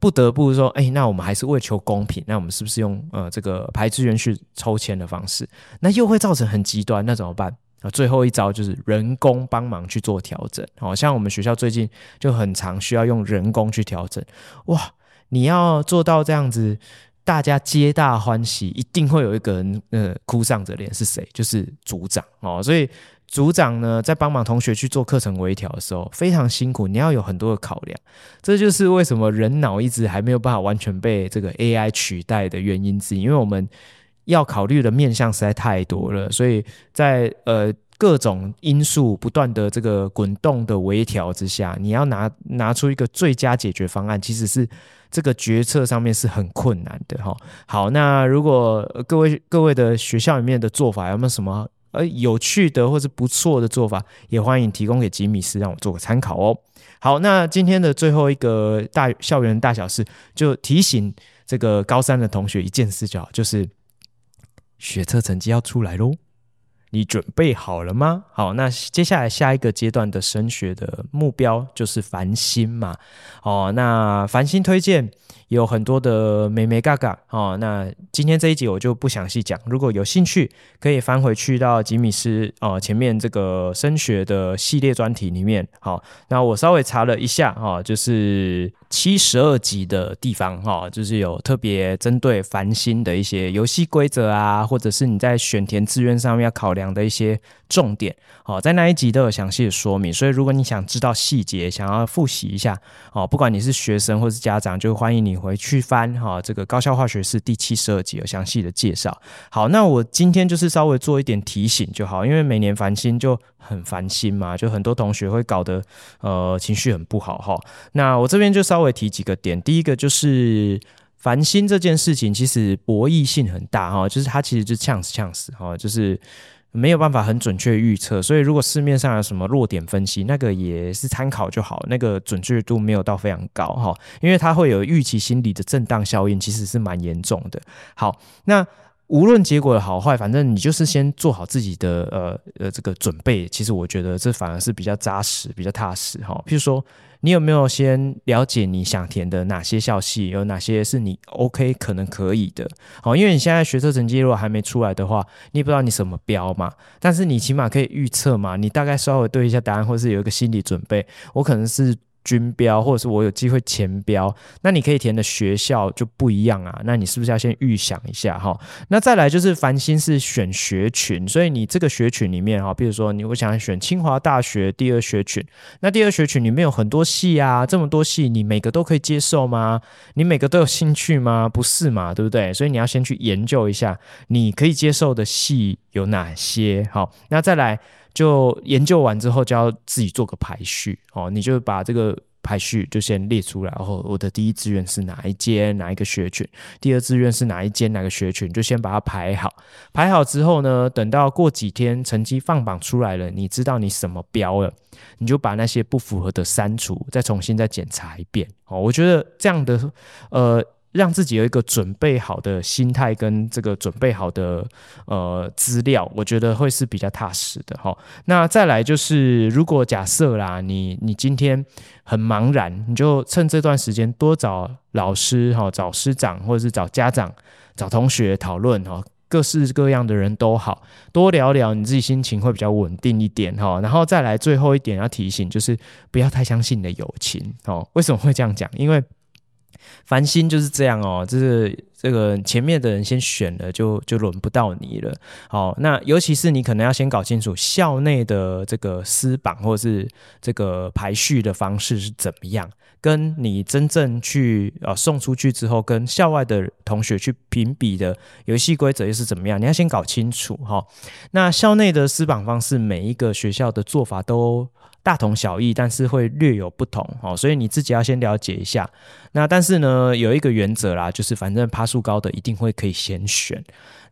不得不说，哎，那我们还是为求公平，那我们是不是用呃这个排志愿去抽签的方式？那又会造成很极端，那怎么办？啊，最后一招就是人工帮忙去做调整。好像我们学校最近就很常需要用人工去调整。哇，你要做到这样子，大家皆大欢喜，一定会有一个人呃哭丧着脸，是谁？就是组长哦，所以。组长呢，在帮忙同学去做课程微调的时候，非常辛苦。你要有很多的考量，这就是为什么人脑一直还没有办法完全被这个 AI 取代的原因之一。因为我们要考虑的面向实在太多了，所以在呃各种因素不断的这个滚动的微调之下，你要拿拿出一个最佳解决方案，其实是这个决策上面是很困难的哈。好，那如果各位各位的学校里面的做法有没有什么？而有趣的或是不错的做法，也欢迎提供给吉米斯，让我做个参考哦。好，那今天的最后一个大校园大小事，就提醒这个高三的同学一件事就好，就是学测成绩要出来喽。你准备好了吗？好，那接下来下一个阶段的升学的目标就是繁星嘛。哦，那繁星推荐。有很多的眉眉角角哦，那今天这一集我就不详细讲。如果有兴趣，可以翻回去到吉米斯哦前面这个升学的系列专题里面。好，那我稍微查了一下哈，就是七十二集的地方哈，就是有特别针对繁星的一些游戏规则啊，或者是你在选填志愿上面要考量的一些重点。好，在那一集都有详细的说明。所以如果你想知道细节，想要复习一下哦，不管你是学生或是家长，就欢迎你。回去翻哈，这个高效化学式第七十二集有详细的介绍。好，那我今天就是稍微做一点提醒就好，因为每年烦心就很烦心嘛，就很多同学会搞得呃情绪很不好哈。那我这边就稍微提几个点，第一个就是烦心这件事情其实博弈性很大哈，就是它其实就呛死呛死哈，就是。没有办法很准确预测，所以如果市面上有什么弱点分析，那个也是参考就好，那个准确度没有到非常高哈，因为它会有预期心理的震荡效应，其实是蛮严重的。好，那无论结果的好坏，反正你就是先做好自己的呃呃这个准备，其实我觉得这反而是比较扎实、比较踏实哈。譬如说。你有没有先了解你想填的哪些校系，有哪些是你 OK 可能可以的？哦，因为你现在学测成绩如果还没出来的话，你也不知道你什么标嘛，但是你起码可以预测嘛，你大概稍微对一下答案，或是有一个心理准备。我可能是。军标，或者是我有机会前标，那你可以填的学校就不一样啊。那你是不是要先预想一下哈？那再来就是繁星是选学群，所以你这个学群里面哈，比如说你我想选清华大学第二学群，那第二学群里面有很多系啊，这么多系，你每个都可以接受吗？你每个都有兴趣吗？不是嘛，对不对？所以你要先去研究一下，你可以接受的系有哪些。好，那再来。就研究完之后，就要自己做个排序哦。你就把这个排序就先列出来，然后我的第一志愿是哪一间哪一个学群，第二志愿是哪一间哪个学群，就先把它排好。排好之后呢，等到过几天成绩放榜出来了，你知道你什么标了，你就把那些不符合的删除，再重新再检查一遍哦。我觉得这样的呃。让自己有一个准备好的心态跟这个准备好的呃资料，我觉得会是比较踏实的哈。那再来就是，如果假设啦，你你今天很茫然，你就趁这段时间多找老师哈，找师长或者是找家长、找同学讨论哈，各式各样的人都好，多聊聊，你自己心情会比较稳定一点哈。然后再来最后一点要提醒，就是不要太相信你的友情哦。为什么会这样讲？因为繁星就是这样哦，就是这个前面的人先选了，就就轮不到你了。好，那尤其是你可能要先搞清楚校内的这个私榜或者是这个排序的方式是怎么样，跟你真正去呃送出去之后，跟校外的同学去评比的游戏规则又是怎么样，你要先搞清楚哈。那校内的私榜方式，每一个学校的做法都大同小异，但是会略有不同哦，所以你自己要先了解一下。那但是呢，有一个原则啦，就是反正趴数高的一定会可以先选，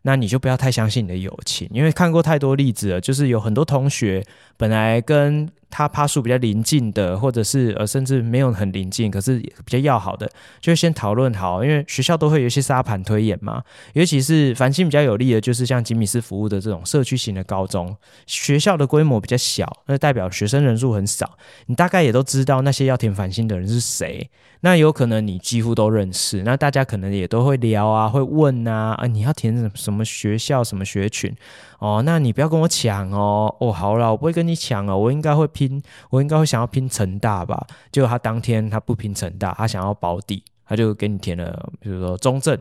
那你就不要太相信你的友情，因为看过太多例子了，就是有很多同学本来跟他趴数比较临近的，或者是呃甚至没有很临近，可是比较要好的，就先讨论好，因为学校都会有一些沙盘推演嘛。尤其是繁星比较有利的，就是像吉米斯服务的这种社区型的高中，学校的规模比较小，那代表学生人数很少，你大概也都知道那些要填繁星的人是谁，那有可能你几乎都认识，那大家可能也都会聊啊，会问啊，啊你要填什么什么学校什么学群。哦，那你不要跟我抢哦。哦，好了，我不会跟你抢哦。我应该会拼，我应该会想要拼成大吧。结果他当天他不拼成大，他想要保底，他就给你填了，比如说中正，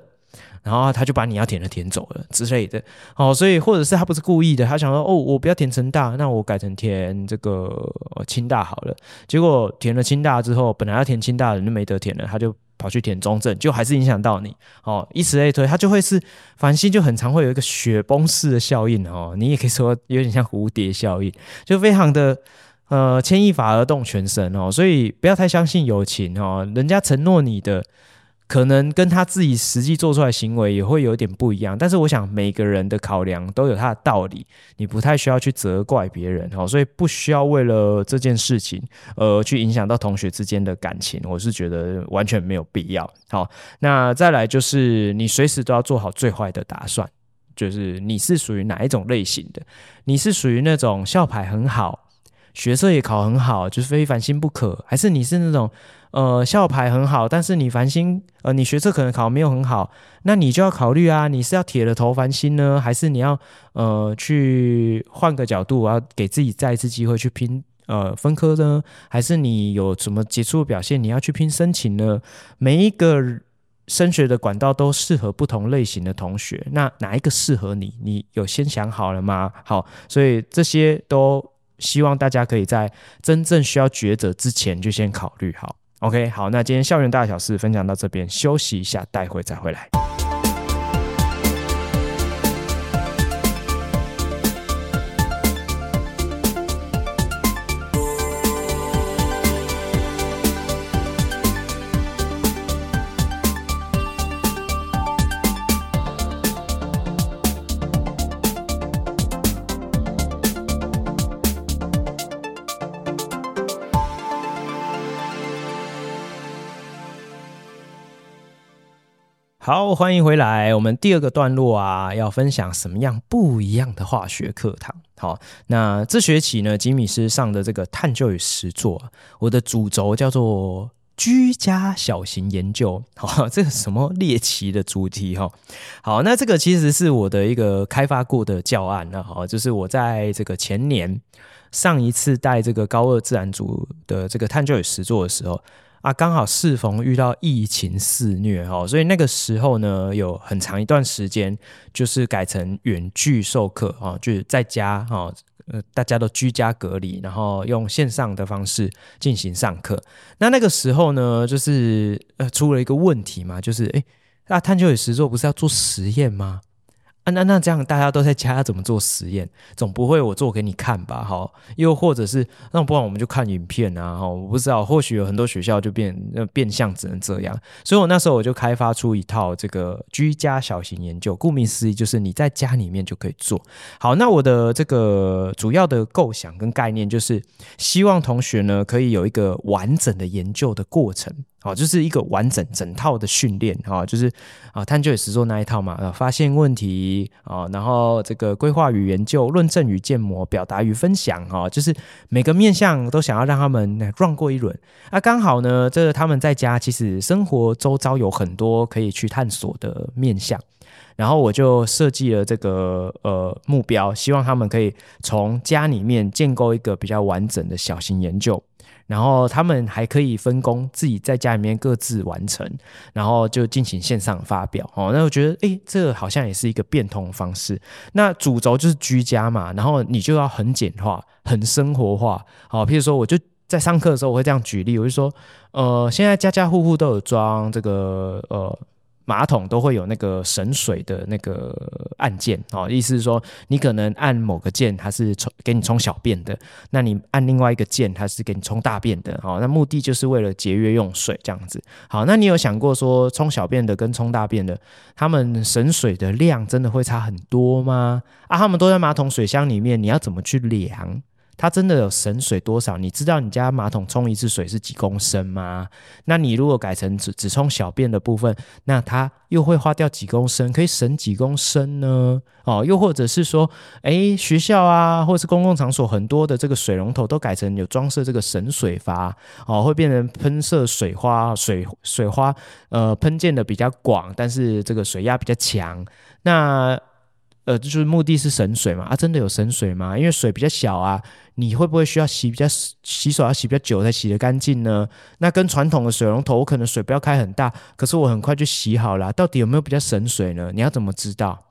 然后他就把你要填的填走了之类的。哦，所以或者是他不是故意的，他想说，哦，我不要填成大，那我改成填这个清大好了。结果填了清大之后，本来要填清大的人就没得填了，他就。跑去填中正，就还是影响到你哦。以此类推，它就会是繁星，就很常会有一个雪崩式的效应哦。你也可以说有点像蝴蝶效应，就非常的呃牵一发而动全身哦。所以不要太相信友情哦，人家承诺你的。可能跟他自己实际做出来行为也会有点不一样，但是我想每个人的考量都有他的道理，你不太需要去责怪别人哦，所以不需要为了这件事情呃去影响到同学之间的感情，我是觉得完全没有必要。好，那再来就是你随时都要做好最坏的打算，就是你是属于哪一种类型的？你是属于那种校牌很好，学测也考很好，就是非凡心不可，还是你是那种？呃，校牌很好，但是你繁星，呃，你学测可能考没有很好，那你就要考虑啊，你是要铁了头繁星呢，还是你要呃去换个角度，要给自己再一次机会去拼呃分科呢？还是你有什么杰出的表现，你要去拼申请呢？每一个升学的管道都适合不同类型的同学，那哪一个适合你？你有先想好了吗？好，所以这些都希望大家可以在真正需要抉择之前就先考虑好。OK，好，那今天校园大小事分享到这边，休息一下，待会再回来。好，欢迎回来。我们第二个段落啊，要分享什么样不一样的化学课堂？好，那这学期呢，吉米斯上的这个探究与实作，我的主轴叫做居家小型研究。好，这个什么猎奇的主题？哈，好，那这个其实是我的一个开发过的教案。那好，就是我在这个前年上一次带这个高二自然组的这个探究与实作的时候。啊，刚好适逢遇到疫情肆虐哈，所以那个时候呢，有很长一段时间就是改成远距授课啊，就是在家哈，呃，大家都居家隔离，然后用线上的方式进行上课。那那个时候呢，就是呃出了一个问题嘛，就是诶，那探究与实作不是要做实验吗？那那这样大家都在家怎么做实验？总不会我做给你看吧？好，又或者是那不然我们就看影片啊？哈，我不知道，或许有很多学校就变变相只能这样。所以我那时候我就开发出一套这个居家小型研究，顾名思义就是你在家里面就可以做。好，那我的这个主要的构想跟概念就是希望同学呢可以有一个完整的研究的过程。好，就是一个完整整套的训练，哈，就是啊，探究与实作那一套嘛，啊，发现问题啊，然后这个规划与研究、论证与建模、表达与分享，哈，就是每个面向都想要让他们 run 过一轮。啊，刚好呢，这个他们在家其实生活周遭有很多可以去探索的面向。然后我就设计了这个呃目标，希望他们可以从家里面建构一个比较完整的小型研究。然后他们还可以分工，自己在家里面各自完成，然后就进行线上发表。哦，那我觉得，诶，这个好像也是一个变通方式。那主轴就是居家嘛，然后你就要很简化、很生活化。好，譬如说，我就在上课的时候，我会这样举例，我就说，呃，现在家家户户都有装这个，呃。马桶都会有那个省水的那个按键哦，意思是说，你可能按某个键，它是冲给你冲小便的，那你按另外一个键，它是给你冲大便的哦。那目的就是为了节约用水这样子。好，那你有想过说，冲小便的跟冲大便的，他们省水的量真的会差很多吗？啊，他们都在马桶水箱里面，你要怎么去量？它真的有省水多少？你知道你家马桶冲一次水是几公升吗？那你如果改成只只冲小便的部分，那它又会花掉几公升？可以省几公升呢？哦，又或者是说，诶，学校啊，或是公共场所很多的这个水龙头都改成有装设这个省水阀，哦，会变成喷射水花，水水花呃喷溅的比较广，但是这个水压比较强。那呃，就是目的是省水嘛？啊，真的有省水吗？因为水比较小啊。你会不会需要洗比较洗手要洗比较久才洗得干净呢？那跟传统的水龙头，我可能水不要开很大，可是我很快就洗好了。到底有没有比较省水呢？你要怎么知道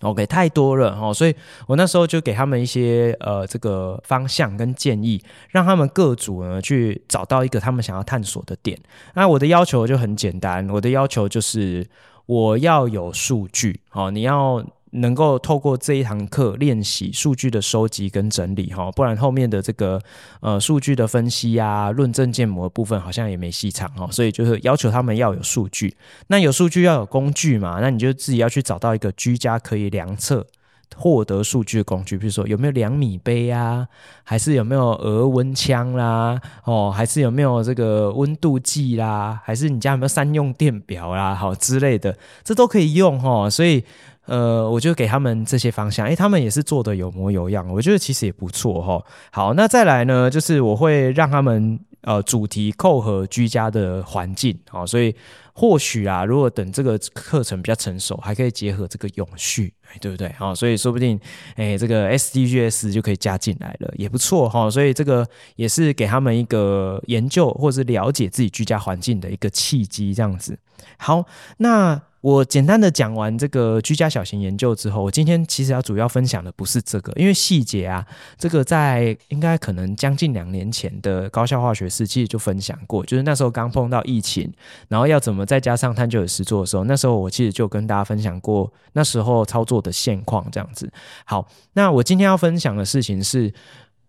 ？OK，太多了哦，所以我那时候就给他们一些呃这个方向跟建议，让他们各组呢去找到一个他们想要探索的点。那我的要求就很简单，我的要求就是我要有数据哦，你要。能够透过这一堂课练习数据的收集跟整理哈，不然后面的这个呃数据的分析啊、论证建模部分好像也没戏唱哈，所以就是要求他们要有数据。那有数据要有工具嘛？那你就自己要去找到一个居家可以量测、获得数据的工具，比如说有没有量米杯啊，还是有没有额温枪啦，哦，还是有没有这个温度计啦，还是你家有没有三用电表啦，好之类的，这都可以用哈，所以。呃，我就给他们这些方向，诶，他们也是做的有模有样，我觉得其实也不错哈。好，那再来呢，就是我会让他们呃主题扣合居家的环境，好，所以或许啊，如果等这个课程比较成熟，还可以结合这个永续，对不对？好，所以说不定诶，这个 SDGs 就可以加进来了，也不错哈。所以这个也是给他们一个研究或者是了解自己居家环境的一个契机，这样子。好，那。我简单的讲完这个居家小型研究之后，我今天其实要主要分享的不是这个，因为细节啊，这个在应该可能将近两年前的高效化学式其实就分享过，就是那时候刚碰到疫情，然后要怎么再加上探究与实作的时候，那时候我其实就跟大家分享过那时候操作的现况这样子。好，那我今天要分享的事情是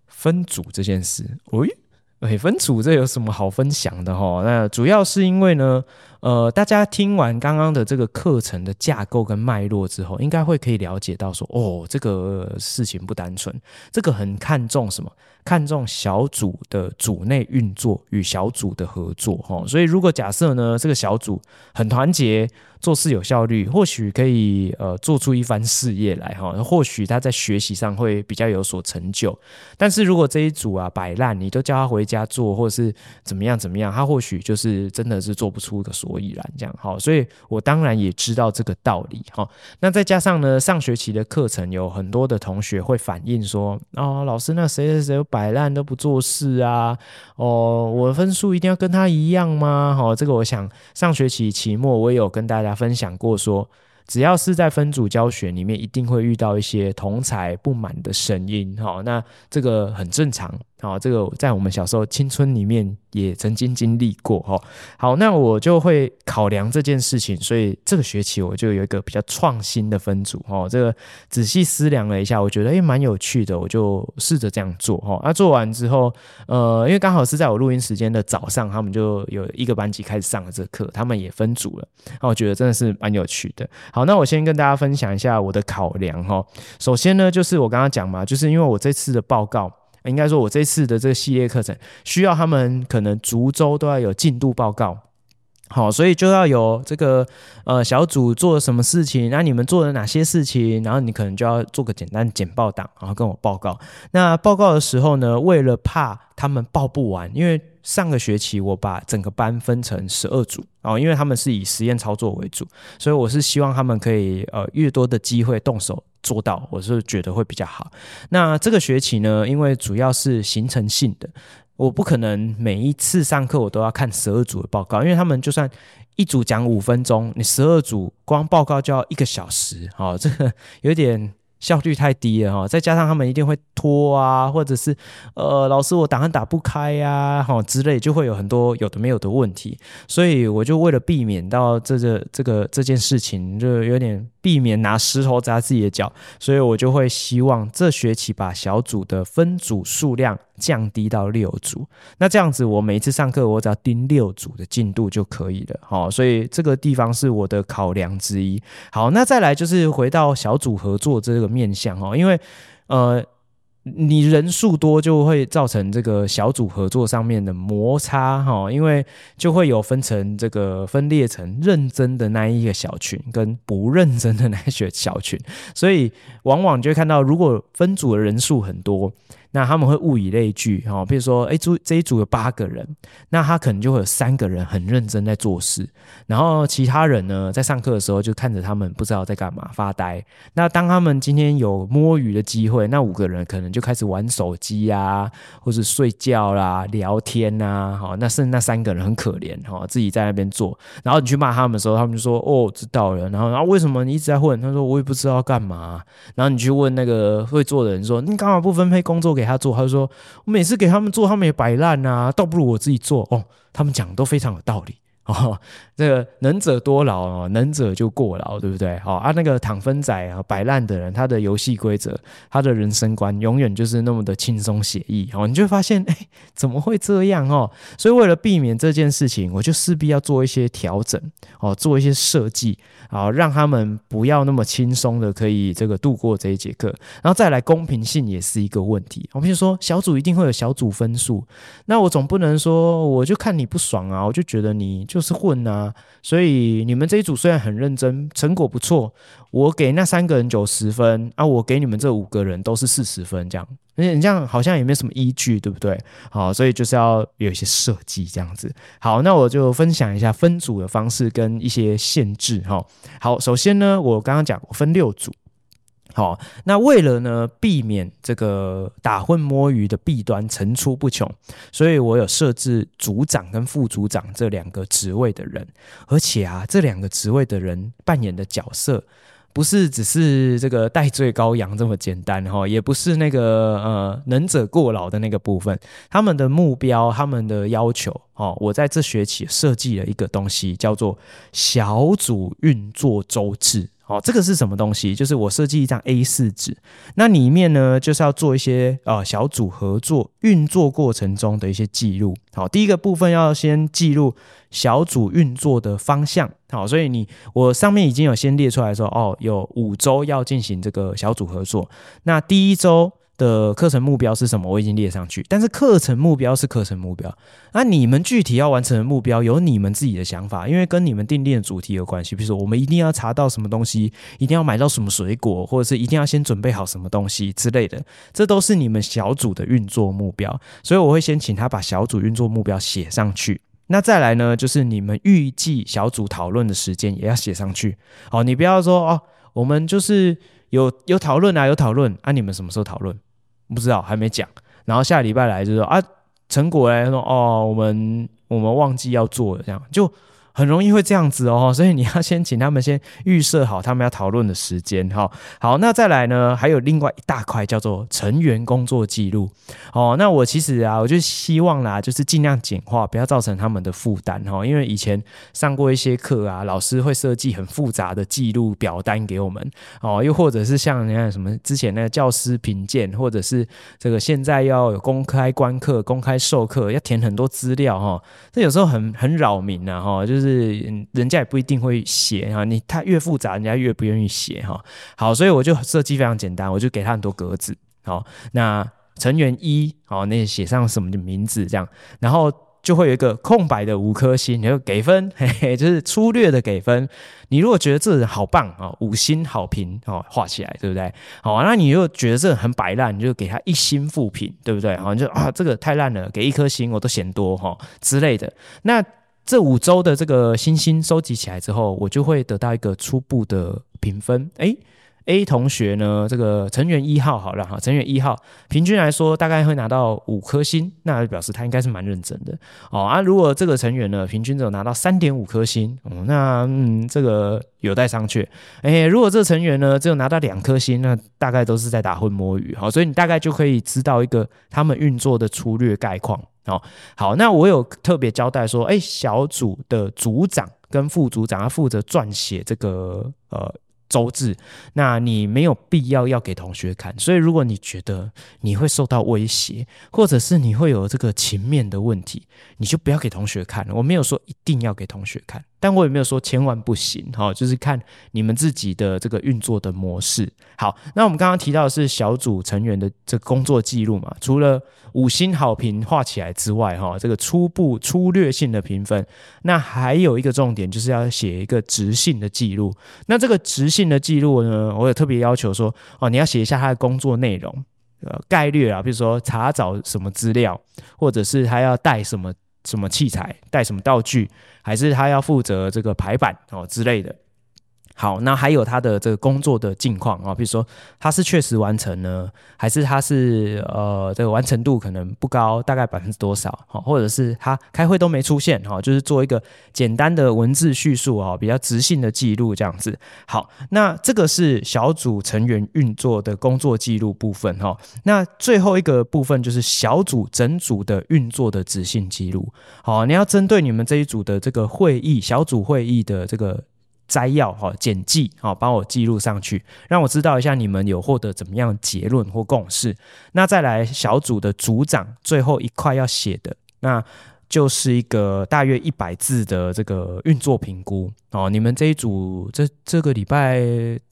分组这件事。喂，分组这有什么好分享的齁？那主要是因为呢。呃，大家听完刚刚的这个课程的架构跟脉络之后，应该会可以了解到说，哦，这个事情不单纯，这个很看重什么？看重小组的组内运作与小组的合作，哈。所以如果假设呢，这个小组很团结，做事有效率，或许可以呃做出一番事业来，哈。或许他在学习上会比较有所成就。但是如果这一组啊摆烂，你都叫他回家做，或者是怎么样怎么样，他或许就是真的是做不出个所。以然这样好，所以我当然也知道这个道理哈。那再加上呢，上学期的课程有很多的同学会反映说，哦，老师，那谁谁谁摆烂都不做事啊？哦，我的分数一定要跟他一样吗？好，这个我想上学期期末我也有跟大家分享过说。只要是在分组教学里面，一定会遇到一些同才不满的声音，哈，那这个很正常，好，这个在我们小时候青春里面也曾经经历过，哈，好，那我就会考量这件事情，所以这个学期我就有一个比较创新的分组，哈，这个仔细思量了一下，我觉得诶蛮有趣的，我就试着这样做，哈，那做完之后，呃，因为刚好是在我录音时间的早上，他们就有一个班级开始上了这课，他们也分组了，那我觉得真的是蛮有趣的。好，那我先跟大家分享一下我的考量哈。首先呢，就是我刚刚讲嘛，就是因为我这次的报告，应该说我这次的这个系列课程，需要他们可能逐周都要有进度报告。好，所以就要有这个呃小组做了什么事情，那你们做了哪些事情，然后你可能就要做个简单简报档，然后跟我报告。那报告的时候呢，为了怕他们报不完，因为上个学期我把整个班分成十二组哦，因为他们是以实验操作为主，所以我是希望他们可以呃越多的机会动手做到，我是觉得会比较好。那这个学期呢，因为主要是形成性的，我不可能每一次上课我都要看十二组的报告，因为他们就算一组讲五分钟，你十二组光报告就要一个小时，哦，这个有点。效率太低了哈，再加上他们一定会拖啊，或者是呃，老师我档案打不开呀，哈之类，就会有很多有的没有的问题，所以我就为了避免到这个这个这件事情，就有点避免拿石头砸自己的脚，所以我就会希望这学期把小组的分组数量降低到六组，那这样子我每一次上课我只要盯六组的进度就可以了，好，所以这个地方是我的考量之一。好，那再来就是回到小组合作这个面向哦，因为呃，你人数多就会造成这个小组合作上面的摩擦哈，因为就会有分成这个分裂成认真的那一个小群跟不认真的那一些小群，所以往往就会看到，如果分组的人数很多。那他们会物以类聚，哈，比如说，哎，组这一组有八个人，那他可能就会有三个人很认真在做事，然后其他人呢，在上课的时候就看着他们不知道在干嘛发呆。那当他们今天有摸鱼的机会，那五个人可能就开始玩手机啊，或是睡觉啦、聊天呐，哈，那剩那三个人很可怜，哈，自己在那边做。然后你去骂他们的时候，他们就说：“哦，知道了。”然后，然后为什么你一直在混？他说：“我也不知道干嘛。”然后你去问那个会做的人说：“你干嘛不分配工作给？”给他做，他就说：“我每次给他们做，他们也摆烂啊，倒不如我自己做。”哦，他们讲都非常有道理。哦，这个能者多劳哦，能者就过劳，对不对？好啊，那个躺分仔啊，摆烂的人，他的游戏规则，他的人生观，永远就是那么的轻松写意。哦，你就发现，哎，怎么会这样哦？所以为了避免这件事情，我就势必要做一些调整，哦，做一些设计，啊，让他们不要那么轻松的可以这个度过这一节课。然后再来，公平性也是一个问题。我比如说，小组一定会有小组分数，那我总不能说，我就看你不爽啊，我就觉得你。就是混啊，所以你们这一组虽然很认真，成果不错，我给那三个人九十分啊，我给你们这五个人都是四十分，这样，而且你这样好像也没什么依据，对不对？好，所以就是要有一些设计这样子。好，那我就分享一下分组的方式跟一些限制哈。好，首先呢，我刚刚讲我分六组。好，那为了呢避免这个打混摸鱼的弊端层出不穷，所以我有设置组长跟副组长这两个职位的人，而且啊，这两个职位的人扮演的角色不是只是这个代罪羔羊这么简单哈，也不是那个呃能者过劳的那个部分，他们的目标、他们的要求哦，我在这学期设计了一个东西，叫做小组运作周哦，这个是什么东西？就是我设计一张 A 四纸，那里面呢，就是要做一些呃小组合作运作过程中的一些记录。好，第一个部分要先记录小组运作的方向。好，所以你我上面已经有先列出来说，哦，有五周要进行这个小组合作。那第一周。的课程目标是什么？我已经列上去。但是课程目标是课程目标，那你们具体要完成的目标有你们自己的想法，因为跟你们订立的主题有关系。比如说，我们一定要查到什么东西，一定要买到什么水果，或者是一定要先准备好什么东西之类的，这都是你们小组的运作目标。所以我会先请他把小组运作目标写上去。那再来呢，就是你们预计小组讨论的时间也要写上去。好，你不要说哦，我们就是。有有讨论啊，有讨论啊，你们什么时候讨论？不知道，还没讲。然后下礼拜来就说啊，成果来说哦，我们我们忘记要做了，这样就。很容易会这样子哦，所以你要先请他们先预设好他们要讨论的时间哈。好，那再来呢，还有另外一大块叫做成员工作记录哦。那我其实啊，我就希望啦，就是尽量简化，不要造成他们的负担哈。因为以前上过一些课啊，老师会设计很复杂的记录表单给我们哦，又或者是像你看什么之前那个教师评鉴，或者是这个现在要有公开观课、公开授课，要填很多资料哈。这有时候很很扰民啊哈，就是。是人家也不一定会写哈，你他越复杂，人家越不愿意写哈。好，所以我就设计非常简单，我就给他很多格子。好，那成员一，好，那写上什么的名字这样，然后就会有一个空白的五颗星，你就给分，嘿嘿，就是粗略的给分。你如果觉得这人好棒啊，五星好评哦，画起来，对不对？好，那你如果觉得这人很摆烂，你就给他一星负评，对不对？好，你就啊，这个太烂了，给一颗星我都嫌多哈之类的。那这五周的这个星星收集起来之后，我就会得到一个初步的评分，诶 A 同学呢，这个成员一号好了哈，成员一号平均来说大概会拿到五颗星，那表示他应该是蛮认真的哦啊。如果这个成员呢，平均只有拿到三点五颗星，哦，那嗯，这个有待商榷。哎，如果这个成员呢只有拿到两颗星，那大概都是在打混摸鱼，好，所以你大概就可以知道一个他们运作的粗略概况。哦，好，那我有特别交代说，哎，小组的组长跟副组长要负责撰写这个呃。周志，那你没有必要要给同学看，所以如果你觉得你会受到威胁，或者是你会有这个情面的问题，你就不要给同学看。我没有说一定要给同学看。但我也没有说千万不行，哈，就是看你们自己的这个运作的模式。好，那我们刚刚提到的是小组成员的这工作记录嘛，除了五星好评画起来之外，哈，这个初步粗略性的评分，那还有一个重点就是要写一个质性的记录。那这个质性的记录呢，我有特别要求说，哦，你要写一下他的工作内容，呃，概略啊，比如说查找什么资料，或者是他要带什么。什么器材，带什么道具，还是他要负责这个排版哦之类的。好，那还有他的这个工作的近况啊，比如说他是确实完成呢，还是他是呃这个完成度可能不高，大概百分之多少？哈，或者是他开会都没出现哈，就是做一个简单的文字叙述啊，比较直性的记录这样子。好，那这个是小组成员运作的工作记录部分哈。那最后一个部分就是小组整组的运作的直性记录。好，你要针对你们这一组的这个会议小组会议的这个。摘要哈，简记哈，帮我记录上去，让我知道一下你们有获得怎么样结论或共识。那再来小组的组长最后一块要写的，那就是一个大约一百字的这个运作评估哦。你们这一组这这个礼拜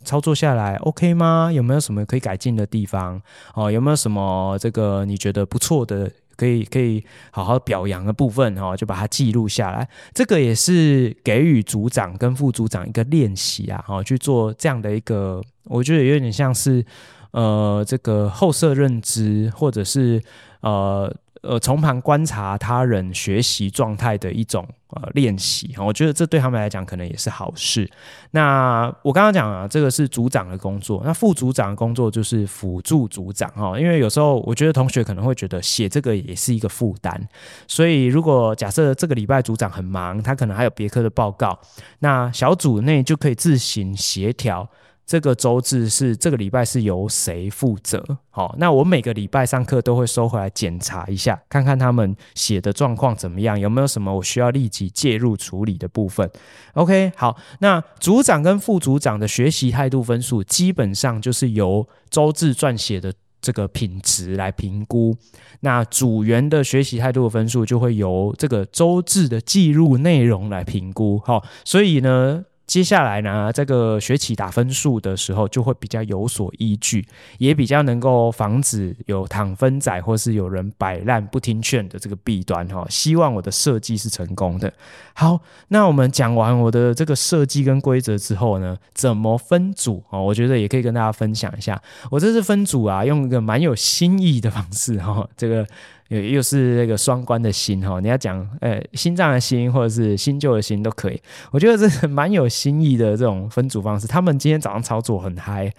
操作下来 OK 吗？有没有什么可以改进的地方？哦，有没有什么这个你觉得不错的？可以可以好好表扬的部分哈，就把它记录下来。这个也是给予组长跟副组长一个练习啊，哈，去做这样的一个，我觉得有点像是呃，这个后设认知，或者是呃。呃，从旁观察他人学习状态的一种呃练习，我觉得这对他们来讲可能也是好事。那我刚刚讲啊，这个是组长的工作，那副组长的工作就是辅助组长哈。因为有时候我觉得同学可能会觉得写这个也是一个负担，所以如果假设这个礼拜组长很忙，他可能还有别科的报告，那小组内就可以自行协调。这个周志是这个礼拜是由谁负责？好，那我每个礼拜上课都会收回来检查一下，看看他们写的状况怎么样，有没有什么我需要立即介入处理的部分。OK，好，那组长跟副组长的学习态度分数基本上就是由周志撰写的这个品质来评估，那组员的学习态度的分数就会由这个周志的记录内容来评估。好，所以呢。接下来呢，这个学期打分数的时候就会比较有所依据，也比较能够防止有躺分仔或是有人摆烂不听劝的这个弊端哈。希望我的设计是成功的。好，那我们讲完我的这个设计跟规则之后呢，怎么分组啊？我觉得也可以跟大家分享一下。我这次分组啊，用一个蛮有新意的方式哈，这个。又又是那个双关的心哈，你要讲呃心脏的心或者是新旧的心都可以，我觉得这是蛮有新意的这种分组方式。他们今天早上操作很嗨，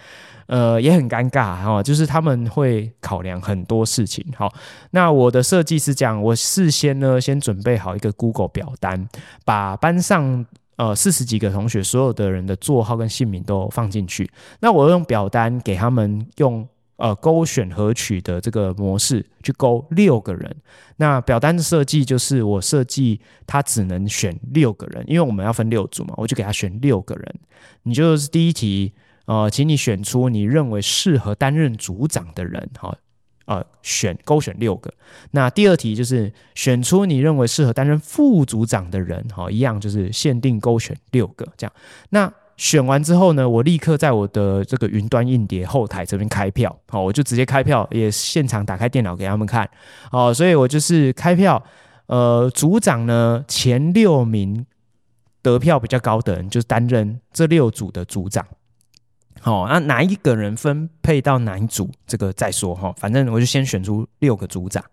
呃也很尴尬哈，就是他们会考量很多事情。好，那我的设计是这样，我事先呢先准备好一个 Google 表单，把班上呃四十几个同学所有的人的座号跟姓名都放进去。那我用表单给他们用。呃，勾选合取的这个模式去勾六个人，那表单的设计就是我设计他只能选六个人，因为我们要分六组嘛，我就给他选六个人。你就是第一题，呃，请你选出你认为适合担任组长的人，哈，呃，选勾选六个。那第二题就是选出你认为适合担任副组长的人，哈，一样就是限定勾选六个这样。那选完之后呢，我立刻在我的这个云端硬碟后台这边开票，好，我就直接开票，也现场打开电脑给他们看，好，所以我就是开票，呃，组长呢前六名得票比较高的人，就是担任这六组的组长。好，那哪一个人分配到哪一组，这个再说哈。反正我就先选出六个组长。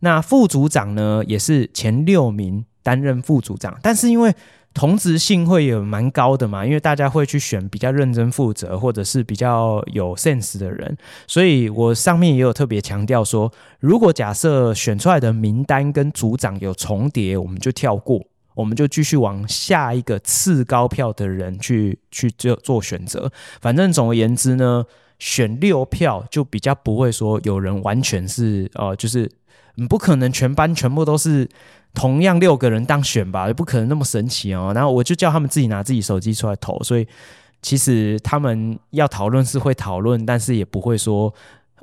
那副组长呢，也是前六名担任副组长，但是因为同质性会有蛮高的嘛，因为大家会去选比较认真负责或者是比较有 sense 的人，所以我上面也有特别强调说，如果假设选出来的名单跟组长有重叠，我们就跳过。我们就继续往下一个次高票的人去去做做选择。反正总而言之呢，选六票就比较不会说有人完全是呃，就是不可能全班全部都是同样六个人当选吧，也不可能那么神奇哦。然后我就叫他们自己拿自己手机出来投，所以其实他们要讨论是会讨论，但是也不会说。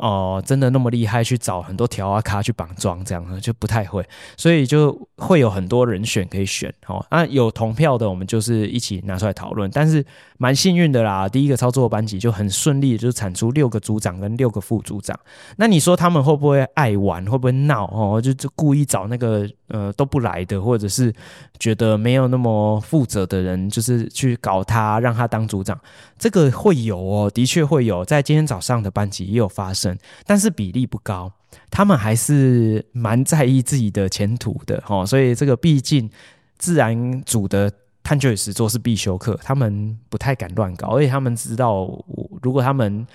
哦、真的那么厉害？去找很多条啊卡去绑桩这样呢，就不太会，所以就会有很多人选可以选。哦，啊，有同票的，我们就是一起拿出来讨论。但是蛮幸运的啦，第一个操作班级就很顺利，就产出六个组长跟六个副组长。那你说他们会不会爱玩？会不会闹？哦，就就故意找那个呃都不来的，或者是觉得没有那么负责的人，就是去搞他，让他当组长。这个会有哦，的确会有，在今天早上的班级也有发生。但是比例不高，他们还是蛮在意自己的前途的哦，所以这个毕竟自然组的探究与实作是必修课，他们不太敢乱搞，而且他们知道，如果他们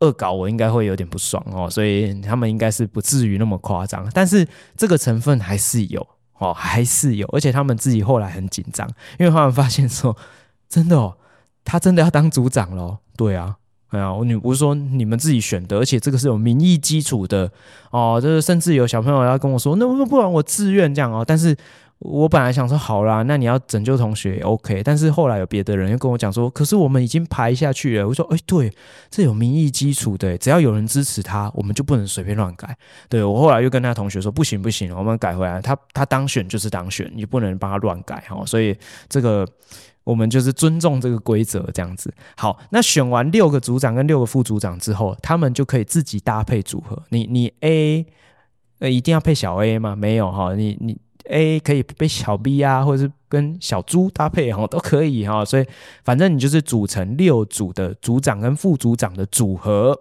恶搞，我应该会有点不爽哦，所以他们应该是不至于那么夸张，但是这个成分还是有哦，还是有，而且他们自己后来很紧张，因为他们发现说，真的哦，他真的要当组长咯，对啊。哎呀，我女不是说你们自己选的，而且这个是有民意基础的哦。就是甚至有小朋友要跟我说，那不然我自愿这样哦。但是我本来想说好啦，那你要拯救同学也 OK。但是后来有别的人又跟我讲说，可是我们已经排下去了。我说，哎，对，这有民意基础的，只要有人支持他，我们就不能随便乱改。对，我后来又跟他同学说，不行不行，我们改回来。他他当选就是当选，你不能帮他乱改哈。所以这个。我们就是尊重这个规则，这样子。好，那选完六个组长跟六个副组长之后，他们就可以自己搭配组合。你你 A，呃，一定要配小 A 吗？没有哈，你你 A 可以被小 B 啊，或者是跟小猪搭配哈，都可以哈。所以反正你就是组成六组的组长跟副组长的组合。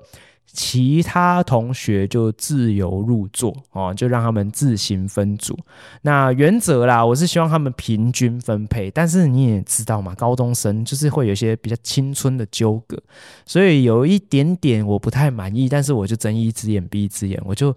其他同学就自由入座哦，就让他们自行分组。那原则啦，我是希望他们平均分配。但是你也知道嘛，高中生就是会有一些比较青春的纠葛，所以有一点点我不太满意。但是我就睁一只眼闭一只眼，我就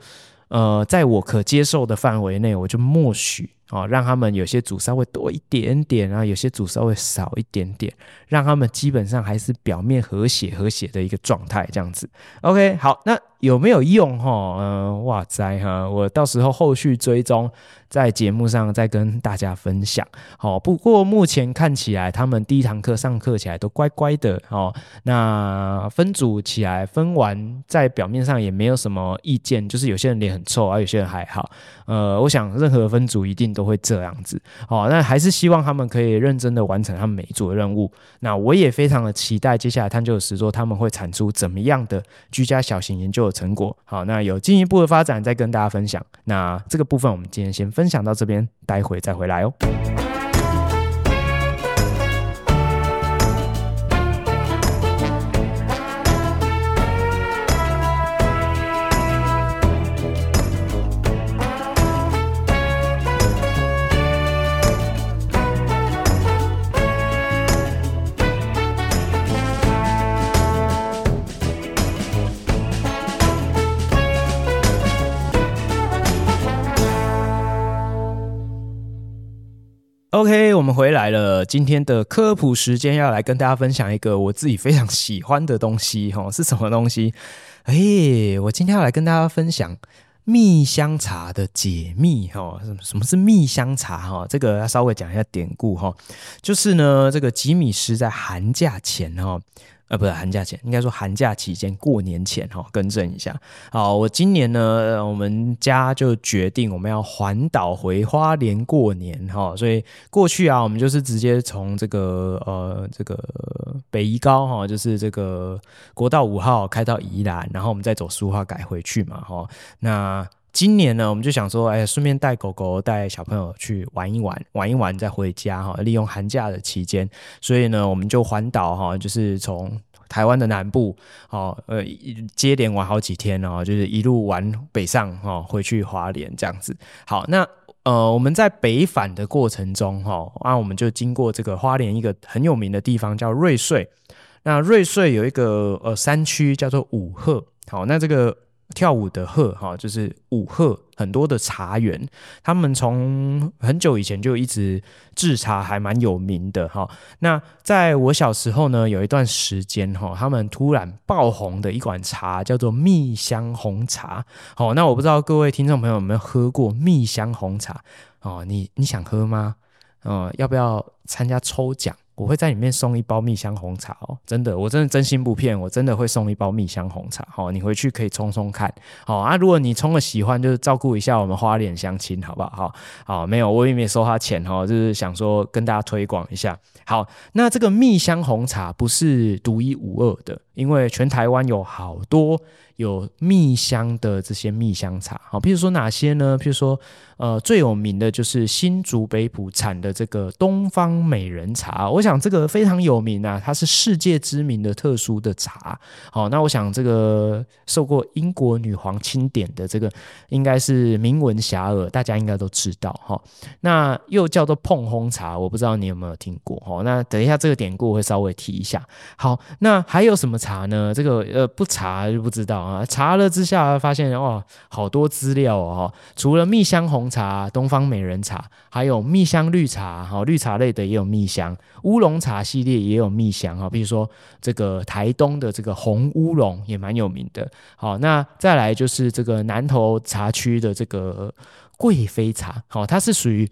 呃，在我可接受的范围内，我就默许。哦，让他们有些组稍微多一点点，啊有些组稍微少一点点，让他们基本上还是表面和谐和谐的一个状态，这样子。OK，好，那有没有用？哈，嗯，哇塞哈，我到时候后续追踪。在节目上再跟大家分享，好，不过目前看起来他们第一堂课上课起来都乖乖的，哦，那分组起来分完，在表面上也没有什么意见，就是有些人脸很臭，而有些人还好，呃，我想任何分组一定都会这样子，好，那还是希望他们可以认真的完成他们每一组的任务，那我也非常的期待接下来探究实作他们会产出怎么样的居家小型研究成果，好，那有进一步的发展再跟大家分享，那这个部分我们今天先分。享到这边，待会再回来哦。我们回来了。今天的科普时间要来跟大家分享一个我自己非常喜欢的东西，哈，是什么东西？哎，我今天要来跟大家分享蜜香茶的解密，哈，什么是蜜香茶？哈，这个要稍微讲一下典故，哈，就是呢，这个吉米斯在寒假前，哈。呃，不是寒假前，应该说寒假期间，过年前哈，更正一下。好，我今年呢，我们家就决定我们要环岛回花莲过年哈，所以过去啊，我们就是直接从这个呃这个北宜高哈，就是这个国道五号开到宜兰，然后我们再走苏花改回去嘛哈。那今年呢，我们就想说，哎，顺便带狗狗、带小朋友去玩一玩，玩一玩再回家哈。利用寒假的期间，所以呢，我们就环岛哈，就是从台湾的南部，哦，呃，接连玩好几天哦，就是一路玩北上哈，回去花莲这样子。好，那呃，我们在北返的过程中哈，啊，我们就经过这个花莲一个很有名的地方叫瑞穗。那瑞穗有一个呃山区叫做五鹤，好，那这个。跳舞的鹤哈，就是舞鹤，很多的茶园，他们从很久以前就一直制茶，还蛮有名的哈。那在我小时候呢，有一段时间哈，他们突然爆红的一款茶叫做蜜香红茶。好，那我不知道各位听众朋友有没有喝过蜜香红茶哦？你你想喝吗？嗯，要不要参加抽奖？我会在里面送一包蜜香红茶哦，真的，我真的真心不骗，我真的会送一包蜜香红茶。好，你回去可以冲冲看。好啊，如果你冲了喜欢，就是照顾一下我们花脸相亲，好不好？好，好，没有，我也没收他钱哈，就是想说跟大家推广一下。好，那这个蜜香红茶不是独一无二的，因为全台湾有好多。有蜜香的这些蜜香茶，好，譬如说哪些呢？譬如说，呃，最有名的就是新竹北埔产的这个东方美人茶，我想这个非常有名啊，它是世界知名的特殊的茶。好，那我想这个受过英国女皇钦点的这个，应该是名闻遐邇，大家应该都知道哈。那又叫做碰烘茶，我不知道你有没有听过哈。那等一下这个典故我会稍微提一下。好，那还有什么茶呢？这个呃不查就不知道。啊，查了之下发现哇，好多资料哦。除了蜜香红茶、东方美人茶，还有蜜香绿茶，哈，绿茶类的也有蜜香，乌龙茶系列也有蜜香，哈，比如说这个台东的这个红乌龙也蛮有名的。好，那再来就是这个南投茶区的这个贵妃茶，好，它是属于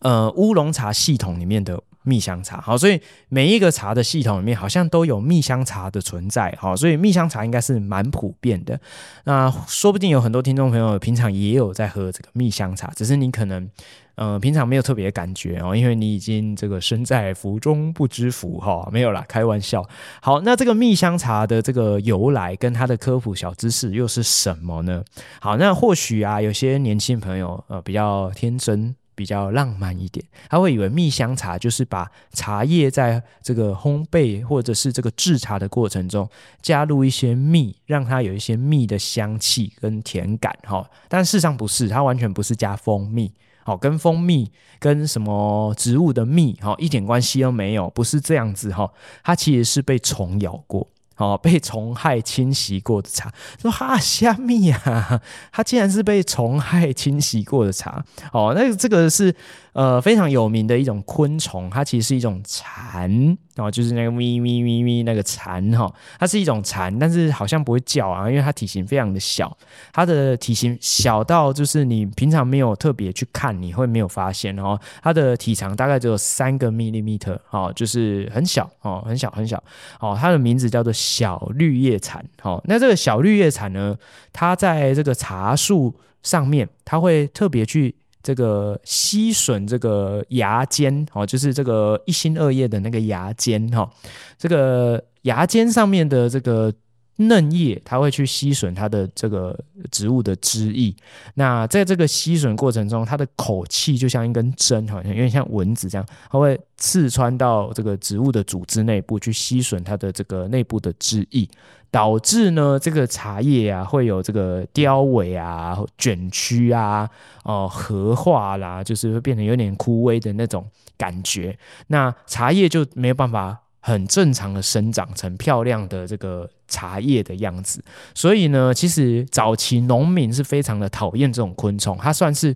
呃乌龙茶系统里面的。蜜香茶，好，所以每一个茶的系统里面好像都有蜜香茶的存在，好，所以蜜香茶应该是蛮普遍的。那说不定有很多听众朋友平常也有在喝这个蜜香茶，只是你可能呃平常没有特别的感觉哦，因为你已经这个身在福中不知福哈，没有啦，开玩笑。好，那这个蜜香茶的这个由来跟它的科普小知识又是什么呢？好，那或许啊有些年轻朋友呃比较天真。比较浪漫一点，他会以为蜜香茶就是把茶叶在这个烘焙或者是这个制茶的过程中加入一些蜜，让它有一些蜜的香气跟甜感哈。但事实上不是，它完全不是加蜂蜜，好，跟蜂蜜跟什么植物的蜜哈一点关系都没有，不是这样子哈。它其实是被虫咬过。哦，被虫害侵袭过的茶，说哈虾米啊，它竟然是被虫害侵袭过的茶。哦，那这个是。呃，非常有名的一种昆虫，它其实是一种蝉哦，就是那个咪咪咪咪那个蝉哈，它是一种蝉，但是好像不会叫啊，因为它体型非常的小，它的体型小到就是你平常没有特别去看，你会没有发现哦。它的体长大概只有三个 millimeter 哦，就是很小哦，很小很小哦。它的名字叫做小绿叶蝉。哦，那这个小绿叶蝉呢，它在这个茶树上面，它会特别去。这个吸吮这个芽尖哦，就是这个一心二叶的那个芽尖哈，这个芽尖上面的这个嫩叶，它会去吸吮它的这个植物的汁液。那在这个吸吮过程中，它的口气就像一根针，好像有点像蚊子这样，它会刺穿到这个植物的组织内部去吸吮它的这个内部的汁液。导致呢，这个茶叶啊会有这个凋萎啊、卷曲啊、哦、呃、褐化啦，就是会变成有点枯萎的那种感觉。那茶叶就没有办法很正常的生长成漂亮的这个茶叶的样子。所以呢，其实早期农民是非常的讨厌这种昆虫，它算是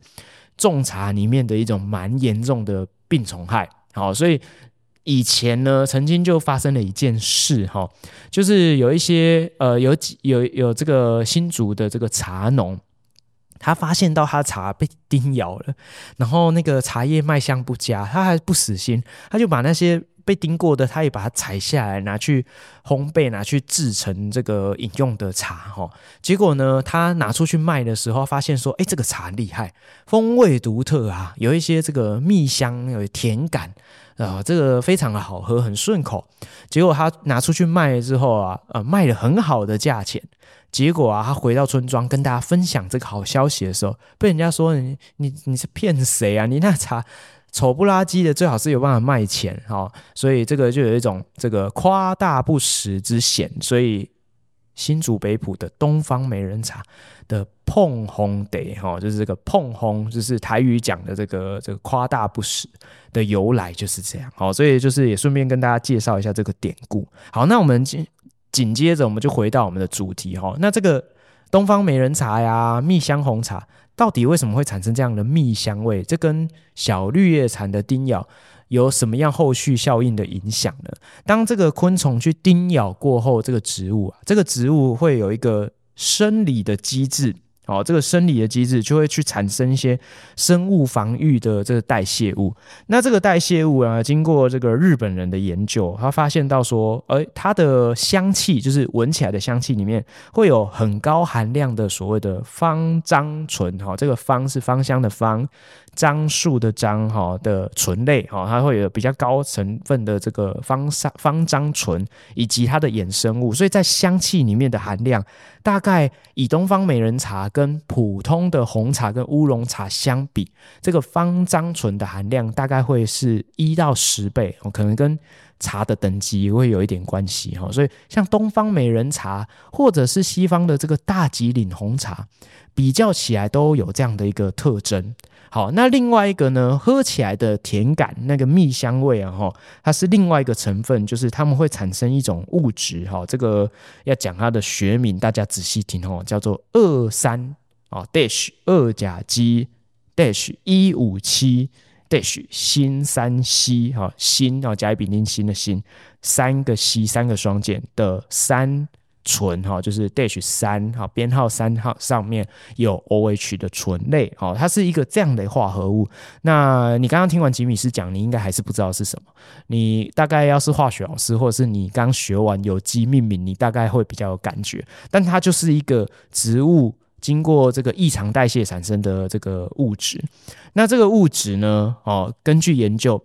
种茶里面的一种蛮严重的病虫害。好，所以。以前呢，曾经就发生了一件事哈，就是有一些呃，有几有有这个新竹的这个茶农，他发现到他茶被叮咬了，然后那个茶叶卖相不佳，他还不死心，他就把那些被叮过的，他也把它采下来，拿去烘焙，拿去制成这个饮用的茶哈。结果呢，他拿出去卖的时候，发现说，哎，这个茶厉害，风味独特啊，有一些这个蜜香，有甜感。呃，这个非常的好喝，很顺口。结果他拿出去卖了之后啊，呃，卖了很好的价钱。结果啊，他回到村庄跟大家分享这个好消息的时候，被人家说你你你是骗谁啊？你那茶丑不拉几的，最好是有办法卖钱哈。所以这个就有一种这个夸大不实之嫌。所以新竹北埔的东方美人茶的膨风茶哈，就是这个膨风，就是台语讲的这个这个夸大不实的由来就是这样。好，所以就是也顺便跟大家介绍一下这个典故。好，那我们今。紧接着，我们就回到我们的主题哈。那这个东方美人茶呀，蜜香红茶，到底为什么会产生这样的蜜香味？这跟小绿叶蝉的叮咬有什么样后续效应的影响呢？当这个昆虫去叮咬过后，这个植物啊，这个植物会有一个生理的机制。哦，这个生理的机制就会去产生一些生物防御的这个代谢物。那这个代谢物啊，经过这个日本人的研究，他发现到说，诶，它的香气就是闻起来的香气里面会有很高含量的所谓的芳樟醇。哈，这个芳是芳香的芳。樟树的樟哈的醇类哈，它会有比较高成分的这个芳樟芳樟醇以及它的衍生物，所以在香气里面的含量，大概以东方美人茶跟普通的红茶跟乌龙茶相比，这个芳樟醇的含量大概会是一到十倍，可能跟茶的等级也会有一点关系哈。所以像东方美人茶或者是西方的这个大吉岭红茶，比较起来都有这样的一个特征。好，那另外一个呢，喝起来的甜感，那个蜜香味啊，哈，它是另外一个成分，就是它们会产生一种物质，哈，这个要讲它的学名，大家仔细听哦，叫做二三啊 dash 二甲基 dash 一五七 dash 新三烯，哈，辛啊，甲乙丙丁辛的辛，三个烯，三个双键的三。醇哈，就是 dash 三哈，编号三号上面有 OH 的醇类哈，它是一个这样的化合物。那你刚刚听完吉米斯讲，你应该还是不知道是什么。你大概要是化学老师，或者是你刚学完有机命名，你大概会比较有感觉。但它就是一个植物经过这个异常代谢产生的这个物质。那这个物质呢，哦，根据研究。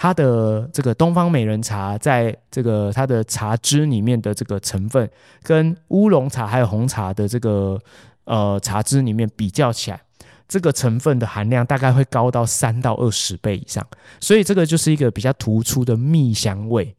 它的这个东方美人茶，在这个它的茶汁里面的这个成分，跟乌龙茶还有红茶的这个呃茶汁里面比较起来，这个成分的含量大概会高到三到二十倍以上，所以这个就是一个比较突出的蜜香味。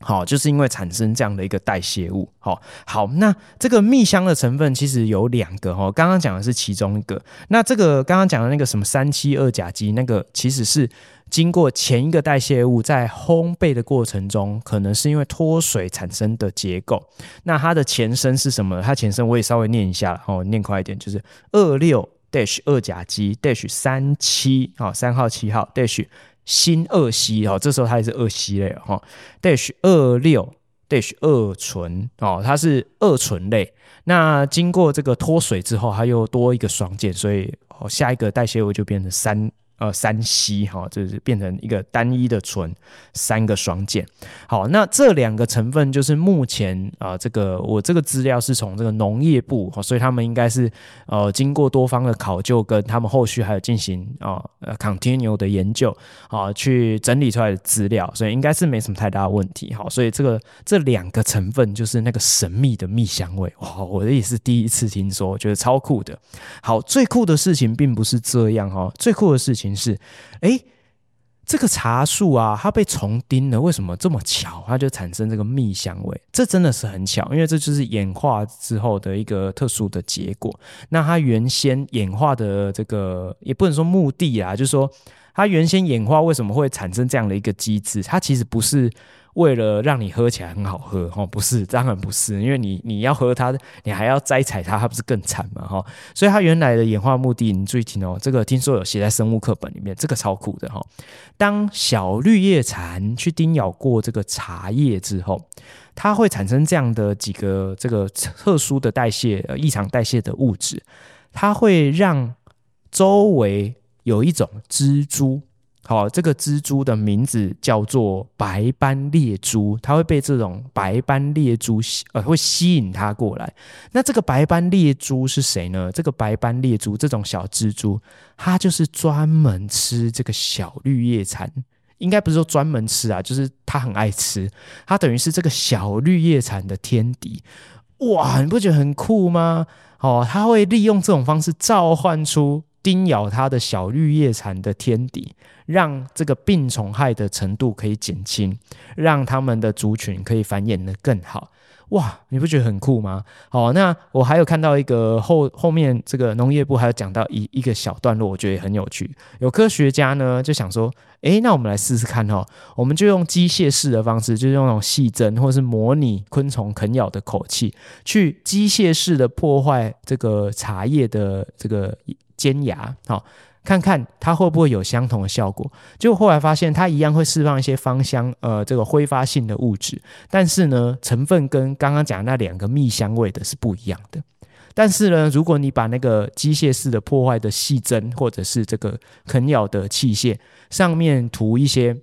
好，就是因为产生这样的一个代谢物。好，好，那这个蜜香的成分其实有两个哈，刚刚讲的是其中一个。那这个刚刚讲的那个什么三七二甲基，那个其实是经过前一个代谢物在烘焙的过程中，可能是因为脱水产生的结构。那它的前身是什么？它前身我也稍微念一下了，哦，念快一点，就是二六 dash 二甲基 dash 三七，好，三号七号 dash。锌二烯哦，这时候它也是二烯类哈，dash 二六 dash 二醇哦，它是二醇类。那经过这个脱水之后，它又多一个双键，所以哦，下一个代谢物就变成三。呃，三烯哈，就是变成一个单一的醇，三个双键。好，那这两个成分就是目前啊、呃，这个我这个资料是从这个农业部，所以他们应该是呃经过多方的考究，跟他们后续还有进行啊呃 continue 的研究啊、去整理出来的资料，所以应该是没什么太大的问题。好，所以这个这两个成分就是那个神秘的蜜香味，哇，我也是第一次听说，觉得超酷的。好，最酷的事情并不是这样哈，最酷的事情。是，哎，这个茶树啊，它被虫叮了，为什么这么巧？它就产生这个蜜香味，这真的是很巧，因为这就是演化之后的一个特殊的结果。那它原先演化的这个，也不能说目的啊，就是说它原先演化为什么会产生这样的一个机制？它其实不是。为了让你喝起来很好喝，哈，不是，当然不是，因为你你要喝它，你还要摘采它，它不是更惨吗？哈，所以它原来的演化目的，你注意听哦，这个听说有写在生物课本里面，这个超酷的哈。当小绿叶蝉去叮咬过这个茶叶之后，它会产生这样的几个这个特殊的代谢，呃，异常代谢的物质，它会让周围有一种蜘蛛。好，这个蜘蛛的名字叫做白斑猎蛛，它会被这种白斑猎蛛吸，呃，会吸引它过来。那这个白斑猎蛛是谁呢？这个白斑猎蛛这种小蜘蛛，它就是专门吃这个小绿叶蝉应该不是说专门吃啊，就是它很爱吃，它等于是这个小绿叶蝉的天敌。哇，你不觉得很酷吗？哦，它会利用这种方式召唤出叮咬它的小绿叶蝉的天敌，让这个病虫害的程度可以减轻，让他们的族群可以繁衍得更好。哇，你不觉得很酷吗？好，那我还有看到一个后后面这个农业部还有讲到一一个小段落，我觉得也很有趣。有科学家呢就想说，诶，那我们来试试看哦，我们就用机械式的方式，就是用那种细针或是模拟昆虫啃咬的口气，去机械式的破坏这个茶叶的这个尖牙，好。看看它会不会有相同的效果，结果后来发现它一样会释放一些芳香，呃，这个挥发性的物质，但是呢，成分跟刚刚讲那两个蜜香味的是不一样的。但是呢，如果你把那个机械式的破坏的细针，或者是这个啃咬的器械上面涂一些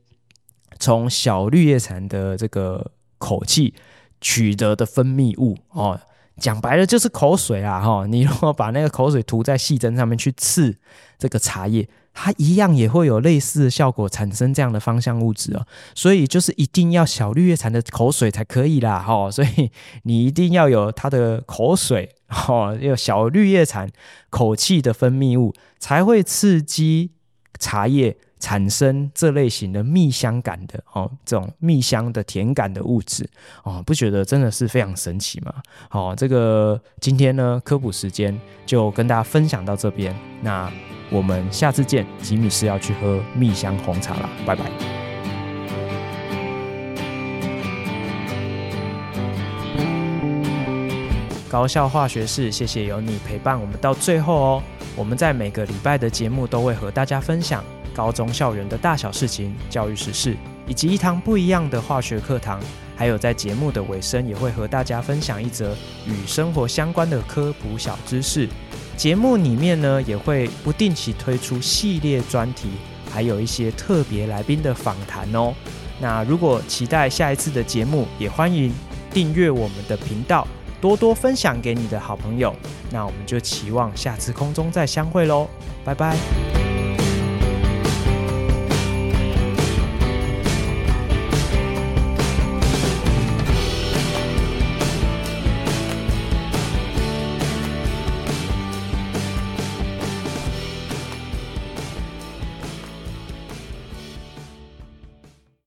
从小绿叶蝉的这个口气取得的分泌物哦。讲白了就是口水啊，哈！你如果把那个口水涂在细针上面去刺这个茶叶，它一样也会有类似的效果，产生这样的芳香物质哦。所以就是一定要小绿叶蝉的口水才可以啦，哈！所以你一定要有它的口水，哈，有小绿叶蝉口气的分泌物，才会刺激茶叶。产生这类型的蜜香感的哦，这种蜜香的甜感的物质哦，不觉得真的是非常神奇吗？好、哦，这个今天呢科普时间就跟大家分享到这边，那我们下次见。吉米是要去喝蜜香红茶了，拜拜。高效化学式，谢谢有你陪伴我们到最后哦。我们在每个礼拜的节目都会和大家分享。高中校园的大小事情、教育时事，以及一堂不一样的化学课堂，还有在节目的尾声也会和大家分享一则与生活相关的科普小知识。节目里面呢，也会不定期推出系列专题，还有一些特别来宾的访谈哦。那如果期待下一次的节目，也欢迎订阅我们的频道，多多分享给你的好朋友。那我们就期望下次空中再相会喽，拜拜。